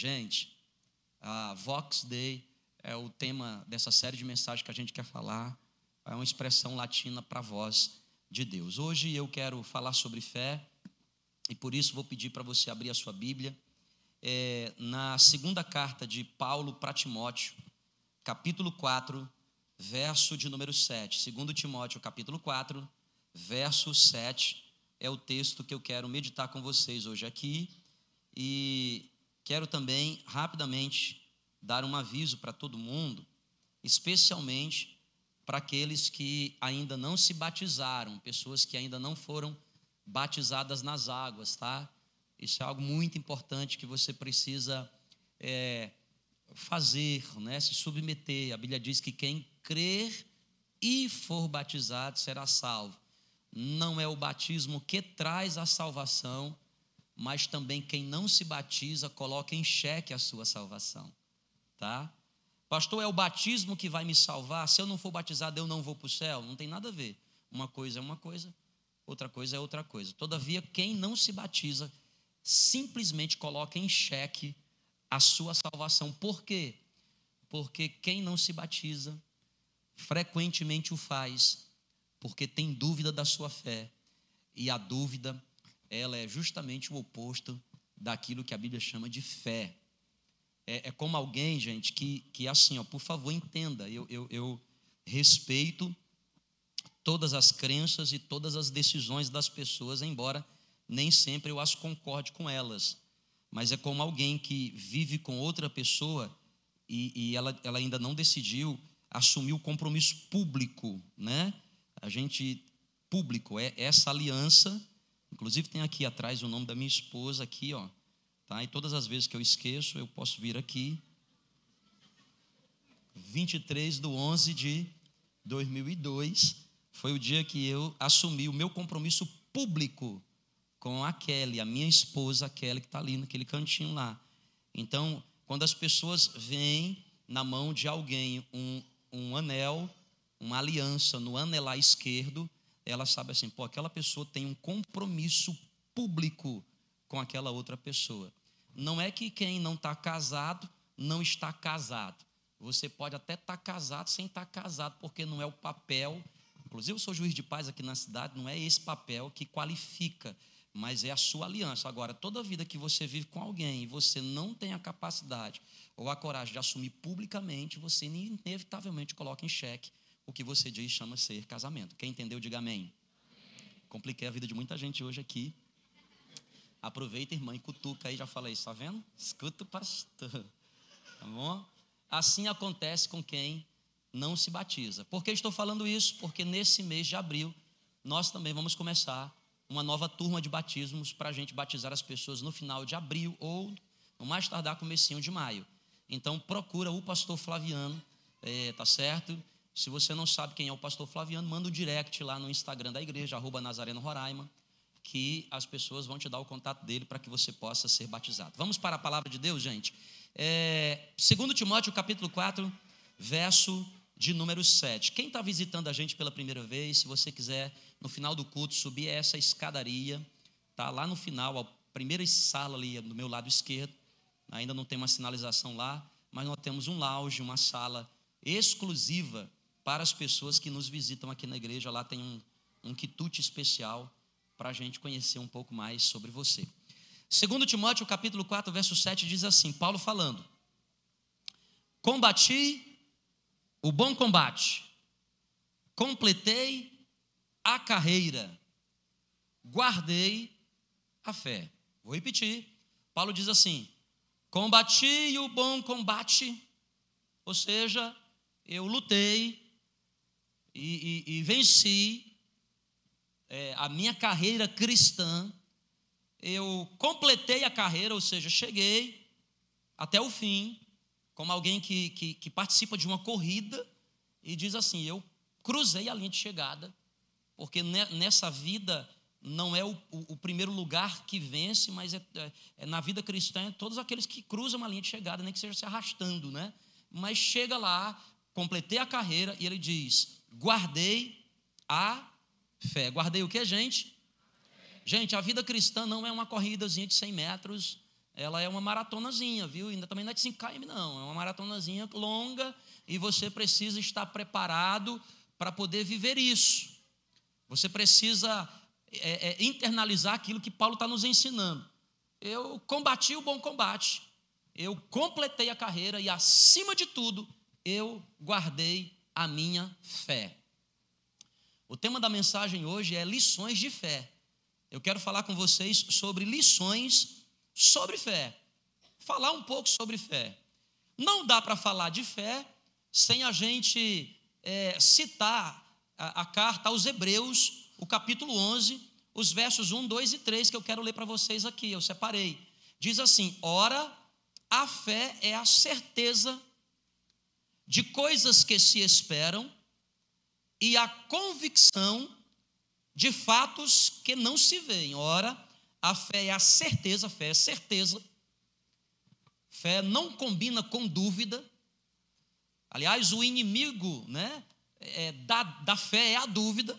Gente, a Vox Day é o tema dessa série de mensagens que a gente quer falar. É uma expressão latina para a voz de Deus. Hoje eu quero falar sobre fé e por isso vou pedir para você abrir a sua Bíblia é, na segunda carta de Paulo para Timóteo, capítulo 4, verso de número 7. Segundo Timóteo, capítulo 4, verso 7 é o texto que eu quero meditar com vocês hoje aqui e quero também rapidamente dar um aviso para todo mundo, especialmente para aqueles que ainda não se batizaram, pessoas que ainda não foram batizadas nas águas, tá? Isso é algo muito importante que você precisa é, fazer, né? se submeter. A Bíblia diz que quem crer e for batizado será salvo. Não é o batismo que traz a salvação, mas também quem não se batiza coloca em xeque a sua salvação, tá? Pastor, é o batismo que vai me salvar? Se eu não for batizado, eu não vou para o céu? Não tem nada a ver. Uma coisa é uma coisa, outra coisa é outra coisa. Todavia, quem não se batiza simplesmente coloca em xeque a sua salvação. Por quê? Porque quem não se batiza frequentemente o faz porque tem dúvida da sua fé. E a dúvida, ela é justamente o oposto daquilo que a Bíblia chama de fé. É, é como alguém, gente, que, que assim, ó, por favor, entenda, eu, eu, eu respeito todas as crenças e todas as decisões das pessoas, embora nem sempre eu as concorde com elas. Mas é como alguém que vive com outra pessoa e, e ela, ela ainda não decidiu assumir o compromisso público, né? A gente, público, é essa aliança. Inclusive tem aqui atrás o nome da minha esposa, aqui, ó. Tá? E todas as vezes que eu esqueço, eu posso vir aqui. 23 de 11 de 2002 foi o dia que eu assumi o meu compromisso público com a Kelly, a minha esposa, a Kelly, que está ali naquele cantinho lá. Então, quando as pessoas veem na mão de alguém um, um anel, uma aliança no anelar esquerdo, ela sabe assim, pô, aquela pessoa tem um compromisso público com aquela outra pessoa. Não é que quem não está casado não está casado. Você pode até estar tá casado sem estar tá casado, porque não é o papel. Inclusive, eu sou juiz de paz aqui na cidade, não é esse papel que qualifica, mas é a sua aliança. Agora, toda vida que você vive com alguém e você não tem a capacidade ou a coragem de assumir publicamente, você inevitavelmente coloca em xeque o que você diz chama ser casamento. Quem entendeu, diga amém. Compliquei a vida de muita gente hoje aqui, Aproveita, irmã, e cutuca aí, já falei, está vendo? Escuta o pastor. Tá bom? Assim acontece com quem não se batiza. Por que estou falando isso? Porque nesse mês de abril, nós também vamos começar uma nova turma de batismos para a gente batizar as pessoas no final de abril ou no mais tardar comecinho de maio. Então procura o pastor Flaviano, é, tá certo? Se você não sabe quem é o pastor Flaviano, manda um direct lá no Instagram da igreja, arroba Nazareno Roraima que as pessoas vão te dar o contato dele para que você possa ser batizado. Vamos para a palavra de Deus, gente? É, 2 Timóteo capítulo 4, verso de número 7. Quem está visitando a gente pela primeira vez, se você quiser, no final do culto, subir essa escadaria, tá lá no final, a primeira sala ali do meu lado esquerdo, ainda não tem uma sinalização lá, mas nós temos um lounge, uma sala exclusiva para as pessoas que nos visitam aqui na igreja. Lá tem um, um quitute especial para a gente conhecer um pouco mais sobre você. Segundo Timóteo, capítulo 4, verso 7, diz assim, Paulo falando, Combati o bom combate, completei a carreira, guardei a fé. Vou repetir. Paulo diz assim: combati o bom combate, ou seja, eu lutei e, e, e venci é, a minha carreira cristã, eu completei a carreira, ou seja, cheguei até o fim, como alguém que, que, que participa de uma corrida e diz assim: eu cruzei a linha de chegada, porque nessa vida não é o, o, o primeiro lugar que vence, mas é, é, é, na vida cristã é todos aqueles que cruzam a linha de chegada, nem que seja se arrastando, né? Mas chega lá, completei a carreira e ele diz: guardei a fé. Guardei o que, gente? Gente, a vida cristã não é uma corridazinha de 100 metros, ela é uma maratonazinha, viu? Ainda também não é de 5 km, não. É uma maratonazinha longa e você precisa estar preparado para poder viver isso. Você precisa é, é, internalizar aquilo que Paulo está nos ensinando. Eu combati o bom combate, eu completei a carreira e, acima de tudo, eu guardei a minha fé. O tema da mensagem hoje é lições de fé. Eu quero falar com vocês sobre lições sobre fé. Falar um pouco sobre fé. Não dá para falar de fé sem a gente é, citar a, a carta aos Hebreus, o capítulo 11, os versos 1, 2 e 3, que eu quero ler para vocês aqui, eu separei. Diz assim: Ora, a fé é a certeza de coisas que se esperam e a convicção de fatos que não se veem. Ora, a fé é a certeza, a fé é certeza. Fé não combina com dúvida. Aliás, o inimigo né, é, da, da fé é a dúvida.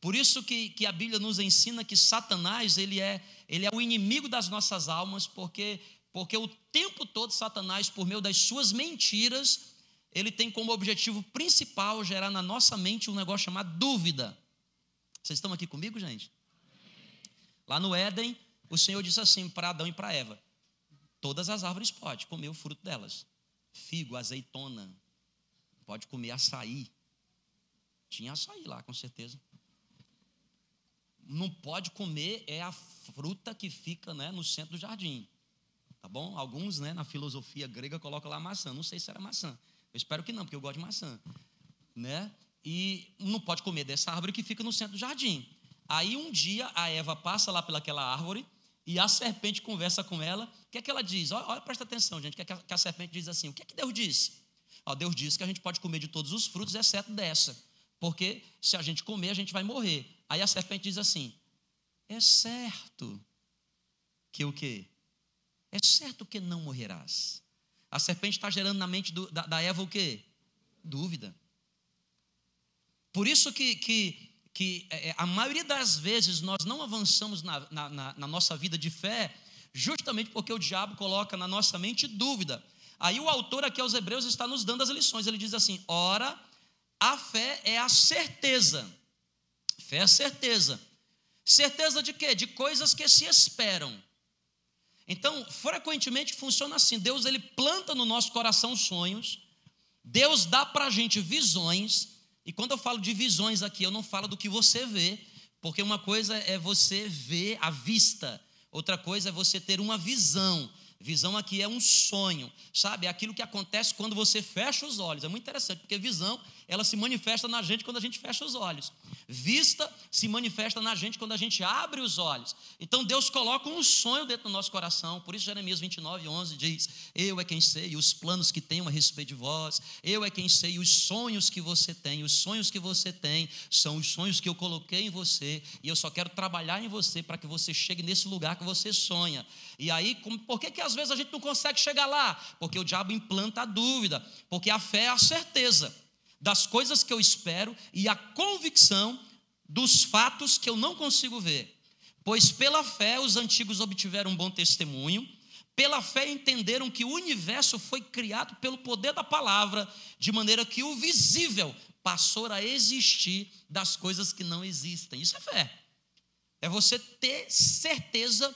Por isso que, que a Bíblia nos ensina que Satanás ele é, ele é o inimigo das nossas almas, porque, porque o tempo todo Satanás, por meio das suas mentiras, ele tem como objetivo principal gerar na nossa mente um negócio chamado dúvida. Vocês estão aqui comigo, gente? Lá no Éden, o Senhor disse assim para Adão e para Eva: Todas as árvores pode comer o fruto delas. Figo, azeitona, pode comer açaí. Tinha açaí lá, com certeza. Não pode comer é a fruta que fica né, no centro do jardim. Tá bom? Alguns, né, na filosofia grega, colocam lá maçã. Não sei se era maçã. Eu espero que não, porque eu gosto de maçã. Né? E não pode comer dessa árvore que fica no centro do jardim. Aí um dia a Eva passa lá pelaquela árvore e a serpente conversa com ela. O que é que ela diz? Olha, olha presta atenção, gente. Que, é que a serpente diz assim? O que é que Deus disse? Ó, Deus disse que a gente pode comer de todos os frutos, exceto dessa. Porque se a gente comer, a gente vai morrer. Aí a serpente diz assim: É certo que o quê? É certo que não morrerás. A serpente está gerando na mente do, da, da Eva o quê? Dúvida. Por isso que, que que é, é, a maioria das vezes nós não avançamos na, na, na, nossa vida de fé, justamente porque o diabo coloca na nossa mente dúvida. Aí o autor aqui aos Hebreus está nos dando as lições. Ele diz assim: ora, a fé é a certeza. Fé é a certeza. Certeza de quê? De coisas que se esperam. Então, frequentemente funciona assim: Deus ele planta no nosso coração sonhos, Deus dá para a gente visões, e quando eu falo de visões aqui, eu não falo do que você vê, porque uma coisa é você ver à vista, outra coisa é você ter uma visão. Visão aqui é um sonho, sabe? É aquilo que acontece quando você fecha os olhos. É muito interessante, porque visão, ela se manifesta na gente quando a gente fecha os olhos. Vista se manifesta na gente quando a gente abre os olhos. Então Deus coloca um sonho dentro do nosso coração. Por isso Jeremias 29, 11 diz: Eu é quem sei os planos que tenho a respeito de vós. Eu é quem sei os sonhos que você tem. Os sonhos que você tem são os sonhos que eu coloquei em você. E eu só quero trabalhar em você para que você chegue nesse lugar que você sonha. E aí, por que, que às vezes a gente não consegue chegar lá? Porque o diabo implanta a dúvida. Porque a fé é a certeza das coisas que eu espero e a convicção dos fatos que eu não consigo ver. Pois pela fé os antigos obtiveram um bom testemunho, pela fé entenderam que o universo foi criado pelo poder da palavra, de maneira que o visível passou a existir das coisas que não existem. Isso é fé. É você ter certeza,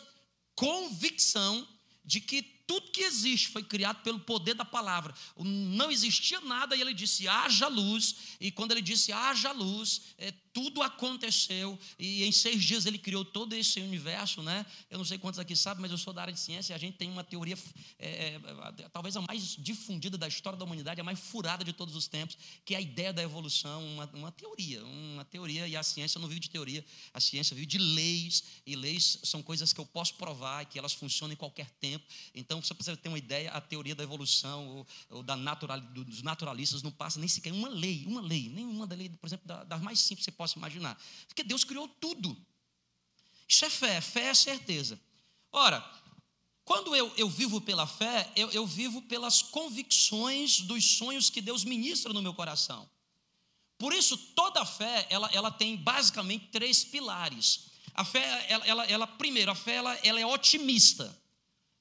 convicção de que tudo que existe foi criado pelo poder da palavra. Não existia nada e ele disse: haja luz. E quando ele disse: haja luz, é, tudo aconteceu e em seis dias ele criou todo esse universo, né? Eu não sei quantos aqui sabem, mas eu sou da área de ciência e a gente tem uma teoria, é, é, talvez a mais difundida da história da humanidade, a mais furada de todos os tempos, que é a ideia da evolução, uma, uma teoria, uma teoria e a ciência não vive de teoria, a ciência vive de leis e leis são coisas que eu posso provar que elas funcionam em qualquer tempo. Então, você precisa ter uma ideia, a teoria da evolução ou, ou da natural, dos naturalistas não passa nem sequer uma lei, uma lei, nenhuma da lei, por exemplo, das mais simples você possa imaginar. Porque Deus criou tudo. Isso é fé, fé é certeza. Ora, quando eu, eu vivo pela fé, eu, eu vivo pelas convicções dos sonhos que Deus ministra no meu coração. Por isso, toda fé, ela, ela tem basicamente três pilares. A fé, ela, ela, ela primeiro, a fé ela, ela é otimista.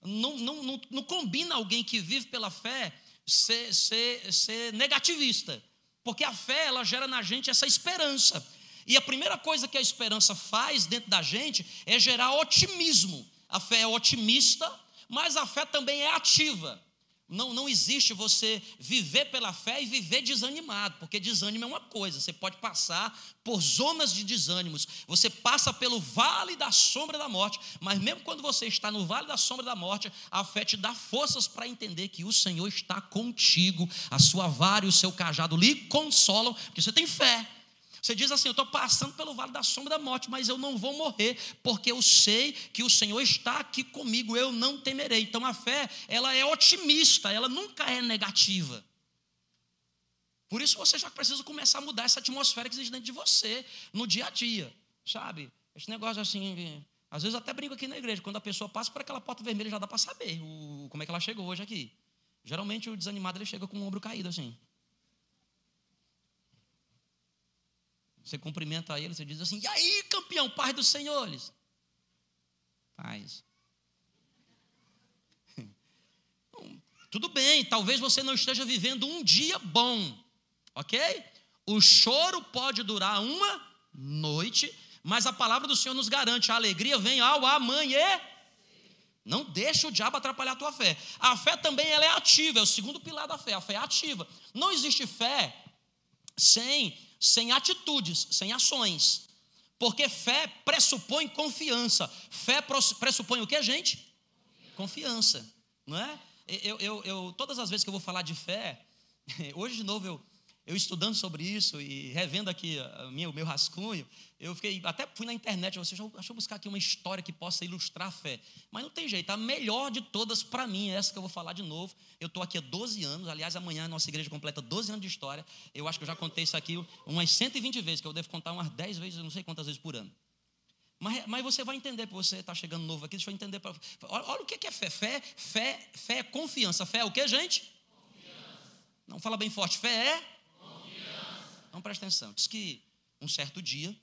Não, não, não, não combina alguém que vive pela fé ser, ser, ser negativista. Porque a fé, ela gera na gente essa esperança. E a primeira coisa que a esperança faz dentro da gente é gerar otimismo. A fé é otimista, mas a fé também é ativa. Não, não existe você viver pela fé e viver desanimado, porque desânimo é uma coisa, você pode passar por zonas de desânimos, você passa pelo vale da sombra da morte, mas mesmo quando você está no vale da sombra da morte, a fé te dá forças para entender que o Senhor está contigo, a sua vara e o seu cajado lhe consolam, porque você tem fé. Você diz assim: Eu estou passando pelo vale da sombra da morte, mas eu não vou morrer, porque eu sei que o Senhor está aqui comigo, eu não temerei. Então a fé, ela é otimista, ela nunca é negativa. Por isso você já precisa começar a mudar essa atmosfera que existe dentro de você, no dia a dia, sabe? Esse negócio assim, às vezes até brinco aqui na igreja, quando a pessoa passa por aquela porta vermelha, já dá para saber o, como é que ela chegou hoje aqui. Geralmente o desanimado ele chega com o ombro caído assim. Você cumprimenta ele, você diz assim: E aí, campeão, paz dos senhores? Paz. Tudo bem, talvez você não esteja vivendo um dia bom, ok? O choro pode durar uma noite, mas a palavra do Senhor nos garante: a alegria vem ao amanhã. Não deixa o diabo atrapalhar a tua fé. A fé também ela é ativa, é o segundo pilar da fé. A fé é ativa. Não existe fé sem sem atitudes, sem ações. Porque fé pressupõe confiança. Fé pressupõe o que, gente? Confiança, não é? Eu, eu, eu, todas as vezes que eu vou falar de fé, hoje de novo eu, eu estudando sobre isso e revendo aqui o meu rascunho, eu fiquei, até fui na internet, eu, deixa, deixa eu buscar aqui uma história que possa ilustrar a fé. Mas não tem jeito, a melhor de todas para mim é essa que eu vou falar de novo. Eu estou aqui há 12 anos, aliás, amanhã a nossa igreja completa 12 anos de história. Eu acho que eu já contei isso aqui umas 120 vezes, que eu devo contar umas 10 vezes, não sei quantas vezes por ano. Mas, mas você vai entender, porque você está chegando novo aqui, deixa eu entender. Pra, olha, olha, o que é fé. Fé, fé, fé é confiança. Fé é o que, gente? Confiança. Não fala bem forte. Fé é então presta atenção. Diz que um certo dia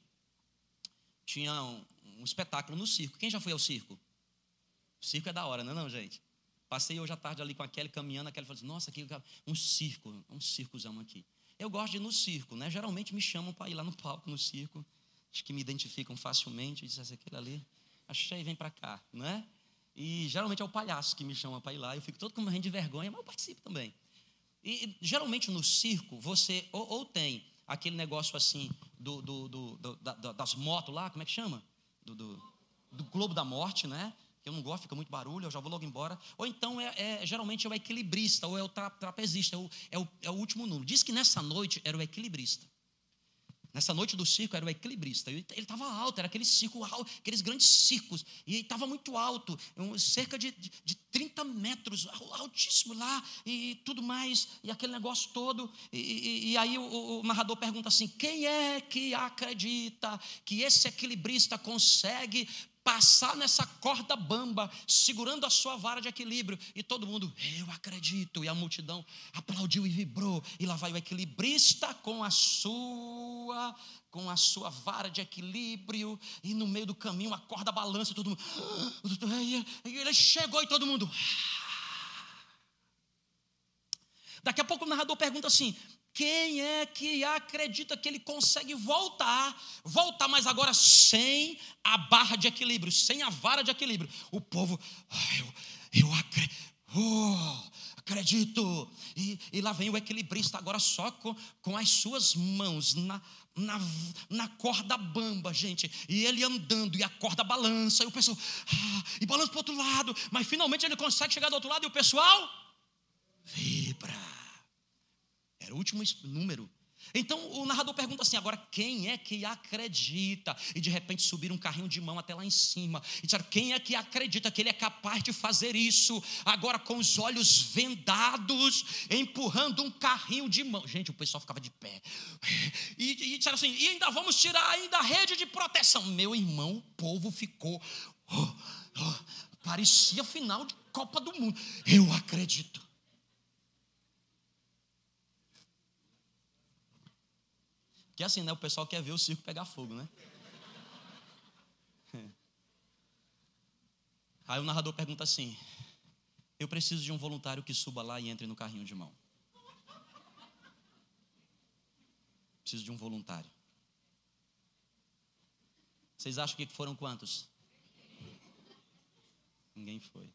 tinha um, um, espetáculo no circo. Quem já foi ao circo? O circo é da hora, não é não, gente? Passei hoje à tarde ali com a Kelly caminhando, a Kelly falou assim, nossa, aqui, um circo, um circozão aqui. Eu gosto de ir no circo, né? Geralmente me chamam para ir lá no palco, no circo. Acho que me identificam facilmente. Diz assim, aquele ali, achei, vem para cá, não é? E geralmente é o palhaço que me chama para ir lá. Eu fico todo com morrendo de vergonha, mas eu participo também. E geralmente no circo, você ou, ou tem aquele negócio assim do, do, do, da, das motos lá, como é que chama? Do, Globo da Morte, né? Que eu não gosto, fica muito barulho, eu já vou logo embora. Ou então, é, é geralmente é o equilibrista, ou é o tra, trapezista, é o, é, o, é o último número. Diz que nessa noite era o equilibrista. Nessa noite do circo era o equilibrista. Ele estava alto, era aquele circo, aqueles grandes circos. E estava muito alto, cerca de, de, de 30 metros, altíssimo lá, e tudo mais, e aquele negócio todo. E, e, e aí o, o, narrador pergunta assim: quem é que acredita que esse equilibrista consegue passar nessa corda bamba, segurando a sua vara de equilíbrio, e todo mundo, eu acredito, e a multidão aplaudiu e vibrou, e lá vai o equilibrista com a sua com a sua vara de equilíbrio, e no meio do caminho a corda balança, todo mundo, ele chegou e todo mundo. Daqui a pouco o narrador pergunta assim: quem é que acredita que ele consegue voltar, voltar, mas agora sem a barra de equilíbrio, sem a vara de equilíbrio? O povo, ah, eu, eu acredito. Oh, acredito. E, e, lá vem o equilibrista agora só com, com as suas mãos na, na, na corda bamba, gente. E ele andando, e a corda balança, e o pessoal, ah, e balança para o outro lado, mas finalmente ele consegue chegar do outro lado e o pessoal vibra. Era o último número. Então o narrador pergunta assim: agora quem é que acredita? E de repente subir um carrinho de mão até lá em cima. E disseram: quem é que acredita que ele é capaz de fazer isso? Agora com os olhos vendados, empurrando um carrinho de mão. Gente, o pessoal ficava de pé. E, e disseram assim: e ainda vamos tirar ainda a rede de proteção. Meu irmão, o povo ficou. Oh, oh, parecia final de Copa do Mundo. Eu acredito. Que assim, né? O pessoal quer ver o circo pegar fogo, né? Aí o narrador pergunta assim: Eu preciso de um voluntário que suba lá e entre no carrinho de mão. Preciso de um voluntário. Vocês acham que foram quantos? Ninguém foi.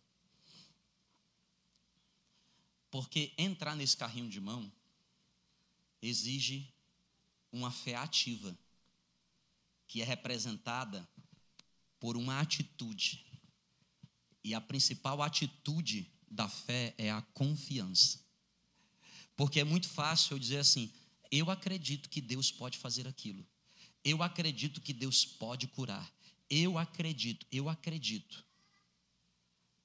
Porque entrar nesse carrinho de mão exige uma fé ativa, que é representada por uma atitude. E a principal atitude da fé é a confiança. Porque é muito fácil eu dizer assim: eu acredito que Deus pode fazer aquilo. Eu acredito que Deus pode curar. Eu acredito, eu acredito.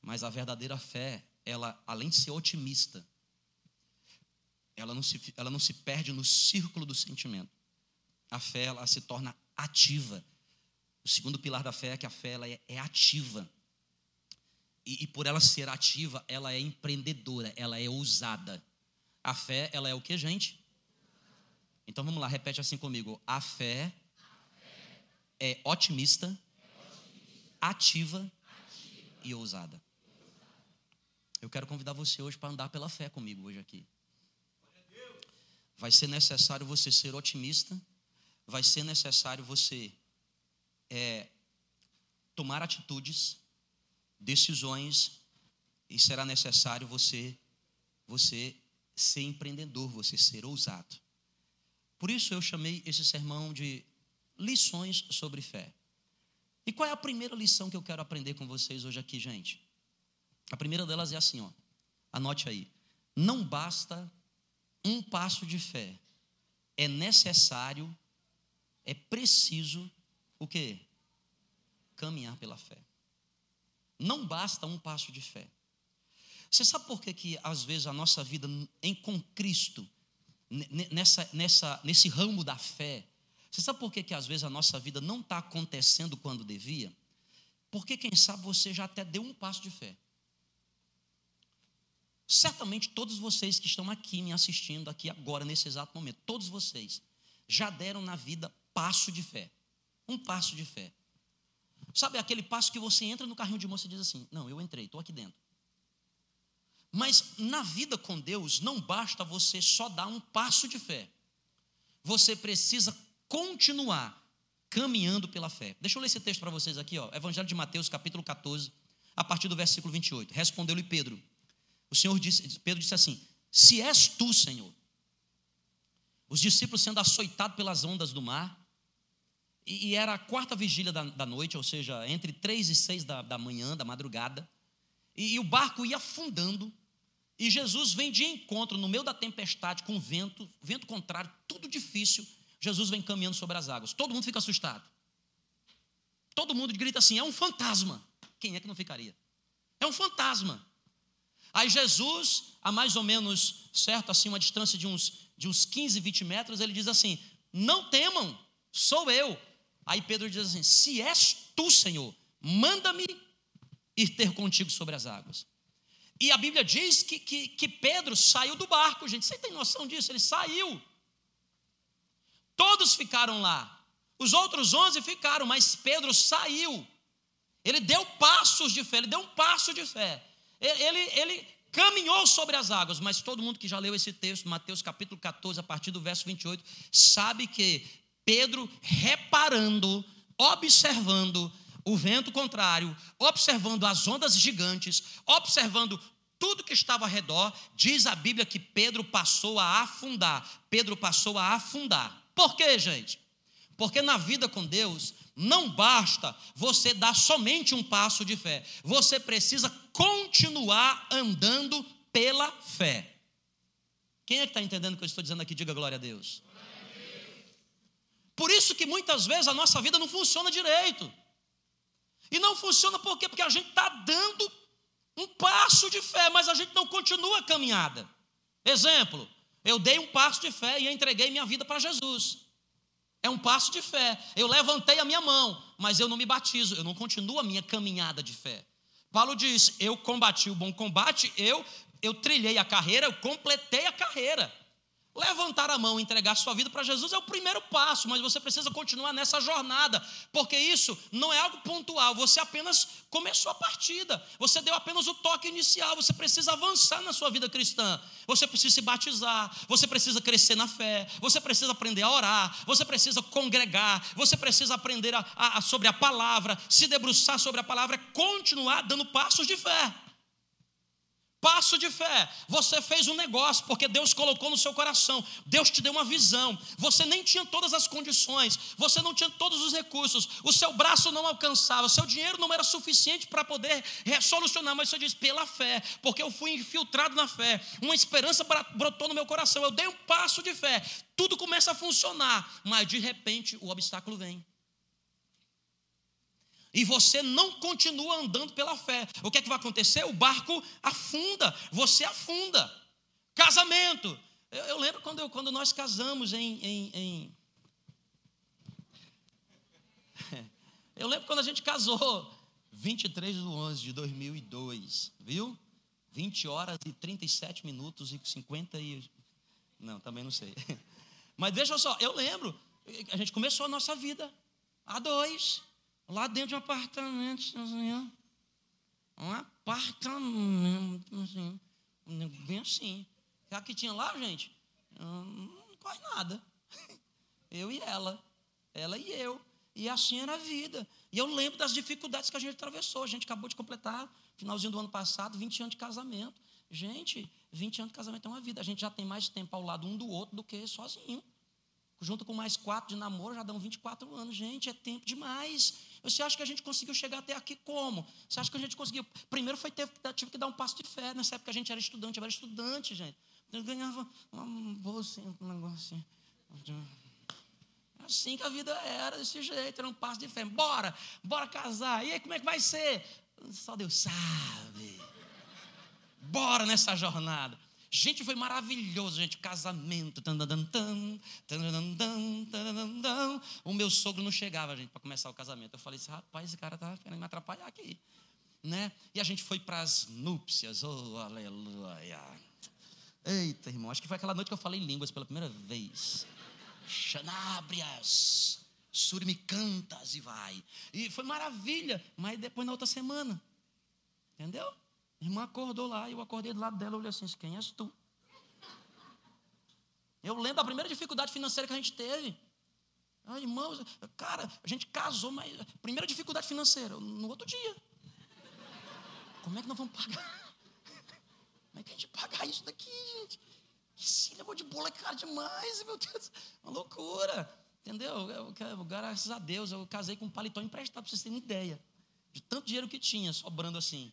Mas a verdadeira fé, ela, além de ser otimista, ela não se, ela não se perde no círculo do sentimento. A fé, ela se torna ativa. O segundo pilar da fé é que a fé ela é, é ativa. E, e por ela ser ativa, ela é empreendedora, ela é ousada. A fé, ela é o que, gente? Então vamos lá, repete assim comigo. A fé, é otimista, ativa, e ousada. Eu quero convidar você hoje para andar pela fé comigo hoje aqui. Vai ser necessário você ser otimista, vai ser necessário você é, tomar atitudes, decisões, e será necessário você, você ser empreendedor, você ser ousado. Por isso eu chamei esse sermão de lições sobre fé. E qual é a primeira lição que eu quero aprender com vocês hoje aqui, gente? A primeira delas é assim, ó. Anote aí. Não basta um passo de fé. É necessário, é preciso o quê? Caminhar pela fé. Não basta um passo de fé. Você sabe por que, que às vezes a nossa vida em com Cristo nessa, nessa, nesse ramo da fé. Você sabe por que, que às vezes a nossa vida não está acontecendo quando devia? Porque, quem sabe, você já até deu um passo de fé. Certamente todos vocês que estão aqui me assistindo, aqui agora, nesse exato momento, todos vocês já deram na vida passo de fé. Um passo de fé. Sabe aquele passo que você entra no carrinho de moça e diz assim: Não, eu entrei, estou aqui dentro. Mas na vida com Deus, não basta você só dar um passo de fé. Você precisa continuar caminhando pela fé. Deixa eu ler esse texto para vocês aqui, ó. Evangelho de Mateus, capítulo 14, a partir do versículo 28. Respondeu-lhe Pedro. O Senhor disse, Pedro disse assim: Se és tu, Senhor. Os discípulos sendo açoitados pelas ondas do mar, e, e era a quarta vigília da, da, noite, ou seja, entre três e seis da, da manhã, da madrugada, e, e o barco ia afundando, e Jesus vem de encontro no meio da tempestade, com vento, vento contrário, tudo difícil. Jesus vem caminhando sobre as águas. Todo mundo fica assustado. Todo mundo grita assim: é um fantasma. Quem é que não ficaria? É um fantasma. Aí Jesus, a mais ou menos, certo, assim, uma distância de uns, de uns 15, 20 metros, ele diz assim: Não temam, sou eu. Aí Pedro diz assim: Se és tu, Senhor, manda-me ir ter contigo sobre as águas. E a Bíblia diz que, que, que Pedro saiu do barco, gente. Você tem noção disso? Ele saiu. Todos ficaram lá. Os outros onze ficaram, mas Pedro saiu. Ele deu passos de fé, ele deu um passo de fé. Ele, ele caminhou sobre as águas, mas todo mundo que já leu esse texto, Mateus capítulo 14, a partir do verso 28, sabe que Pedro, reparando, observando, o vento contrário, observando as ondas gigantes, observando tudo que estava ao redor, diz a Bíblia que Pedro passou a afundar. Pedro passou a afundar. Por quê, gente? Porque na vida com Deus, não basta você dar somente um passo de fé, você precisa continuar andando pela fé. Quem é que está entendendo o que eu estou dizendo aqui? Diga glória a Deus. Por isso que muitas vezes a nossa vida não funciona direito. E não funciona por quê? Porque a gente está dando um passo de fé, mas a gente não continua a caminhada. Exemplo, eu dei um passo de fé e entreguei minha vida para Jesus. É um passo de fé. Eu levantei a minha mão, mas eu não me batizo, eu não continuo a minha caminhada de fé. Paulo diz: Eu combati o bom combate, eu eu trilhei a carreira, eu completei a carreira. Levantar a mão e entregar sua vida para Jesus é o primeiro passo, mas você precisa continuar nessa jornada, porque isso não é algo pontual, você apenas começou a partida, você deu apenas o toque inicial, você precisa avançar na sua vida cristã, você precisa se batizar, você precisa crescer na fé, você precisa aprender a orar, você precisa congregar, você precisa aprender a, a, sobre a palavra, se debruçar sobre a palavra, continuar dando passos de fé. Passo de fé. Você fez um negócio porque Deus colocou no seu coração. Deus te deu uma visão. Você nem tinha todas as condições. Você não tinha todos os recursos. O seu braço não alcançava. O seu dinheiro não era suficiente para poder solucionar. Mas você diz, pela fé, porque eu fui infiltrado na fé. Uma esperança brotou no meu coração. Eu dei um passo de fé. Tudo começa a funcionar. Mas de repente o obstáculo vem e você não continua andando pela fé, o que é que vai acontecer? O barco afunda, você afunda. Casamento. Eu, eu lembro quando, eu, quando nós casamos em, em, em. Eu lembro quando a gente casou, 23 de 11 de 2002, viu? 20 horas e 37 minutos e 50 e. Não, também não sei. Mas veja só, eu lembro, a gente começou a nossa vida a dois. Lá dentro de um apartamento, assim, um apartamento, assim, bem assim. O que tinha lá, gente? Não quase nada. Eu e ela. Ela e eu. E assim era a vida. E eu lembro das dificuldades que a gente atravessou. A gente acabou de completar, finalzinho do ano passado, 20 anos de casamento. Gente, 20 anos de casamento é uma vida. A gente já tem mais tempo ao lado um do outro do que sozinho. Junto com mais quatro de namoro, já dão 24 anos. Gente, é tempo demais. Você acha que a gente conseguiu chegar até aqui como? Você acha que a gente conseguiu? Primeiro foi ter, tive que dar um passo de fé. Nessa época a gente era estudante, eu era estudante, gente. Eu ganhava uma bolsa, um negócio assim. Assim que a vida era, desse jeito, era um passo de fé. Bora, bora casar. E aí, como é que vai ser? Só Deus sabe. Bora nessa jornada. Gente, foi maravilhoso, gente. Casamento. O meu sogro não chegava, gente, para começar o casamento. Eu falei assim, rapaz, esse cara tá querendo me atrapalhar aqui. Né? E a gente foi para as núpcias. Oh, aleluia. Eita, irmão, acho que foi aquela noite que eu falei línguas pela primeira vez. Xanábrias, surimicantas e vai. E foi maravilha, mas depois na outra semana. Entendeu? Irmã acordou lá, eu acordei do lado dela, olhei assim, quem és tu? Eu lembro da primeira dificuldade financeira que a gente teve. Ah, irmãos, cara, a gente casou, mas primeira dificuldade financeira, no outro dia. Como é que nós vamos pagar? Como é que a gente pagar isso daqui, gente? Que cinema de bola é caro demais, meu Deus. Uma loucura. Entendeu? Eu, eu, graças a Deus, eu casei com um paletó emprestado, para vocês terem ideia. De tanto dinheiro que tinha, sobrando assim.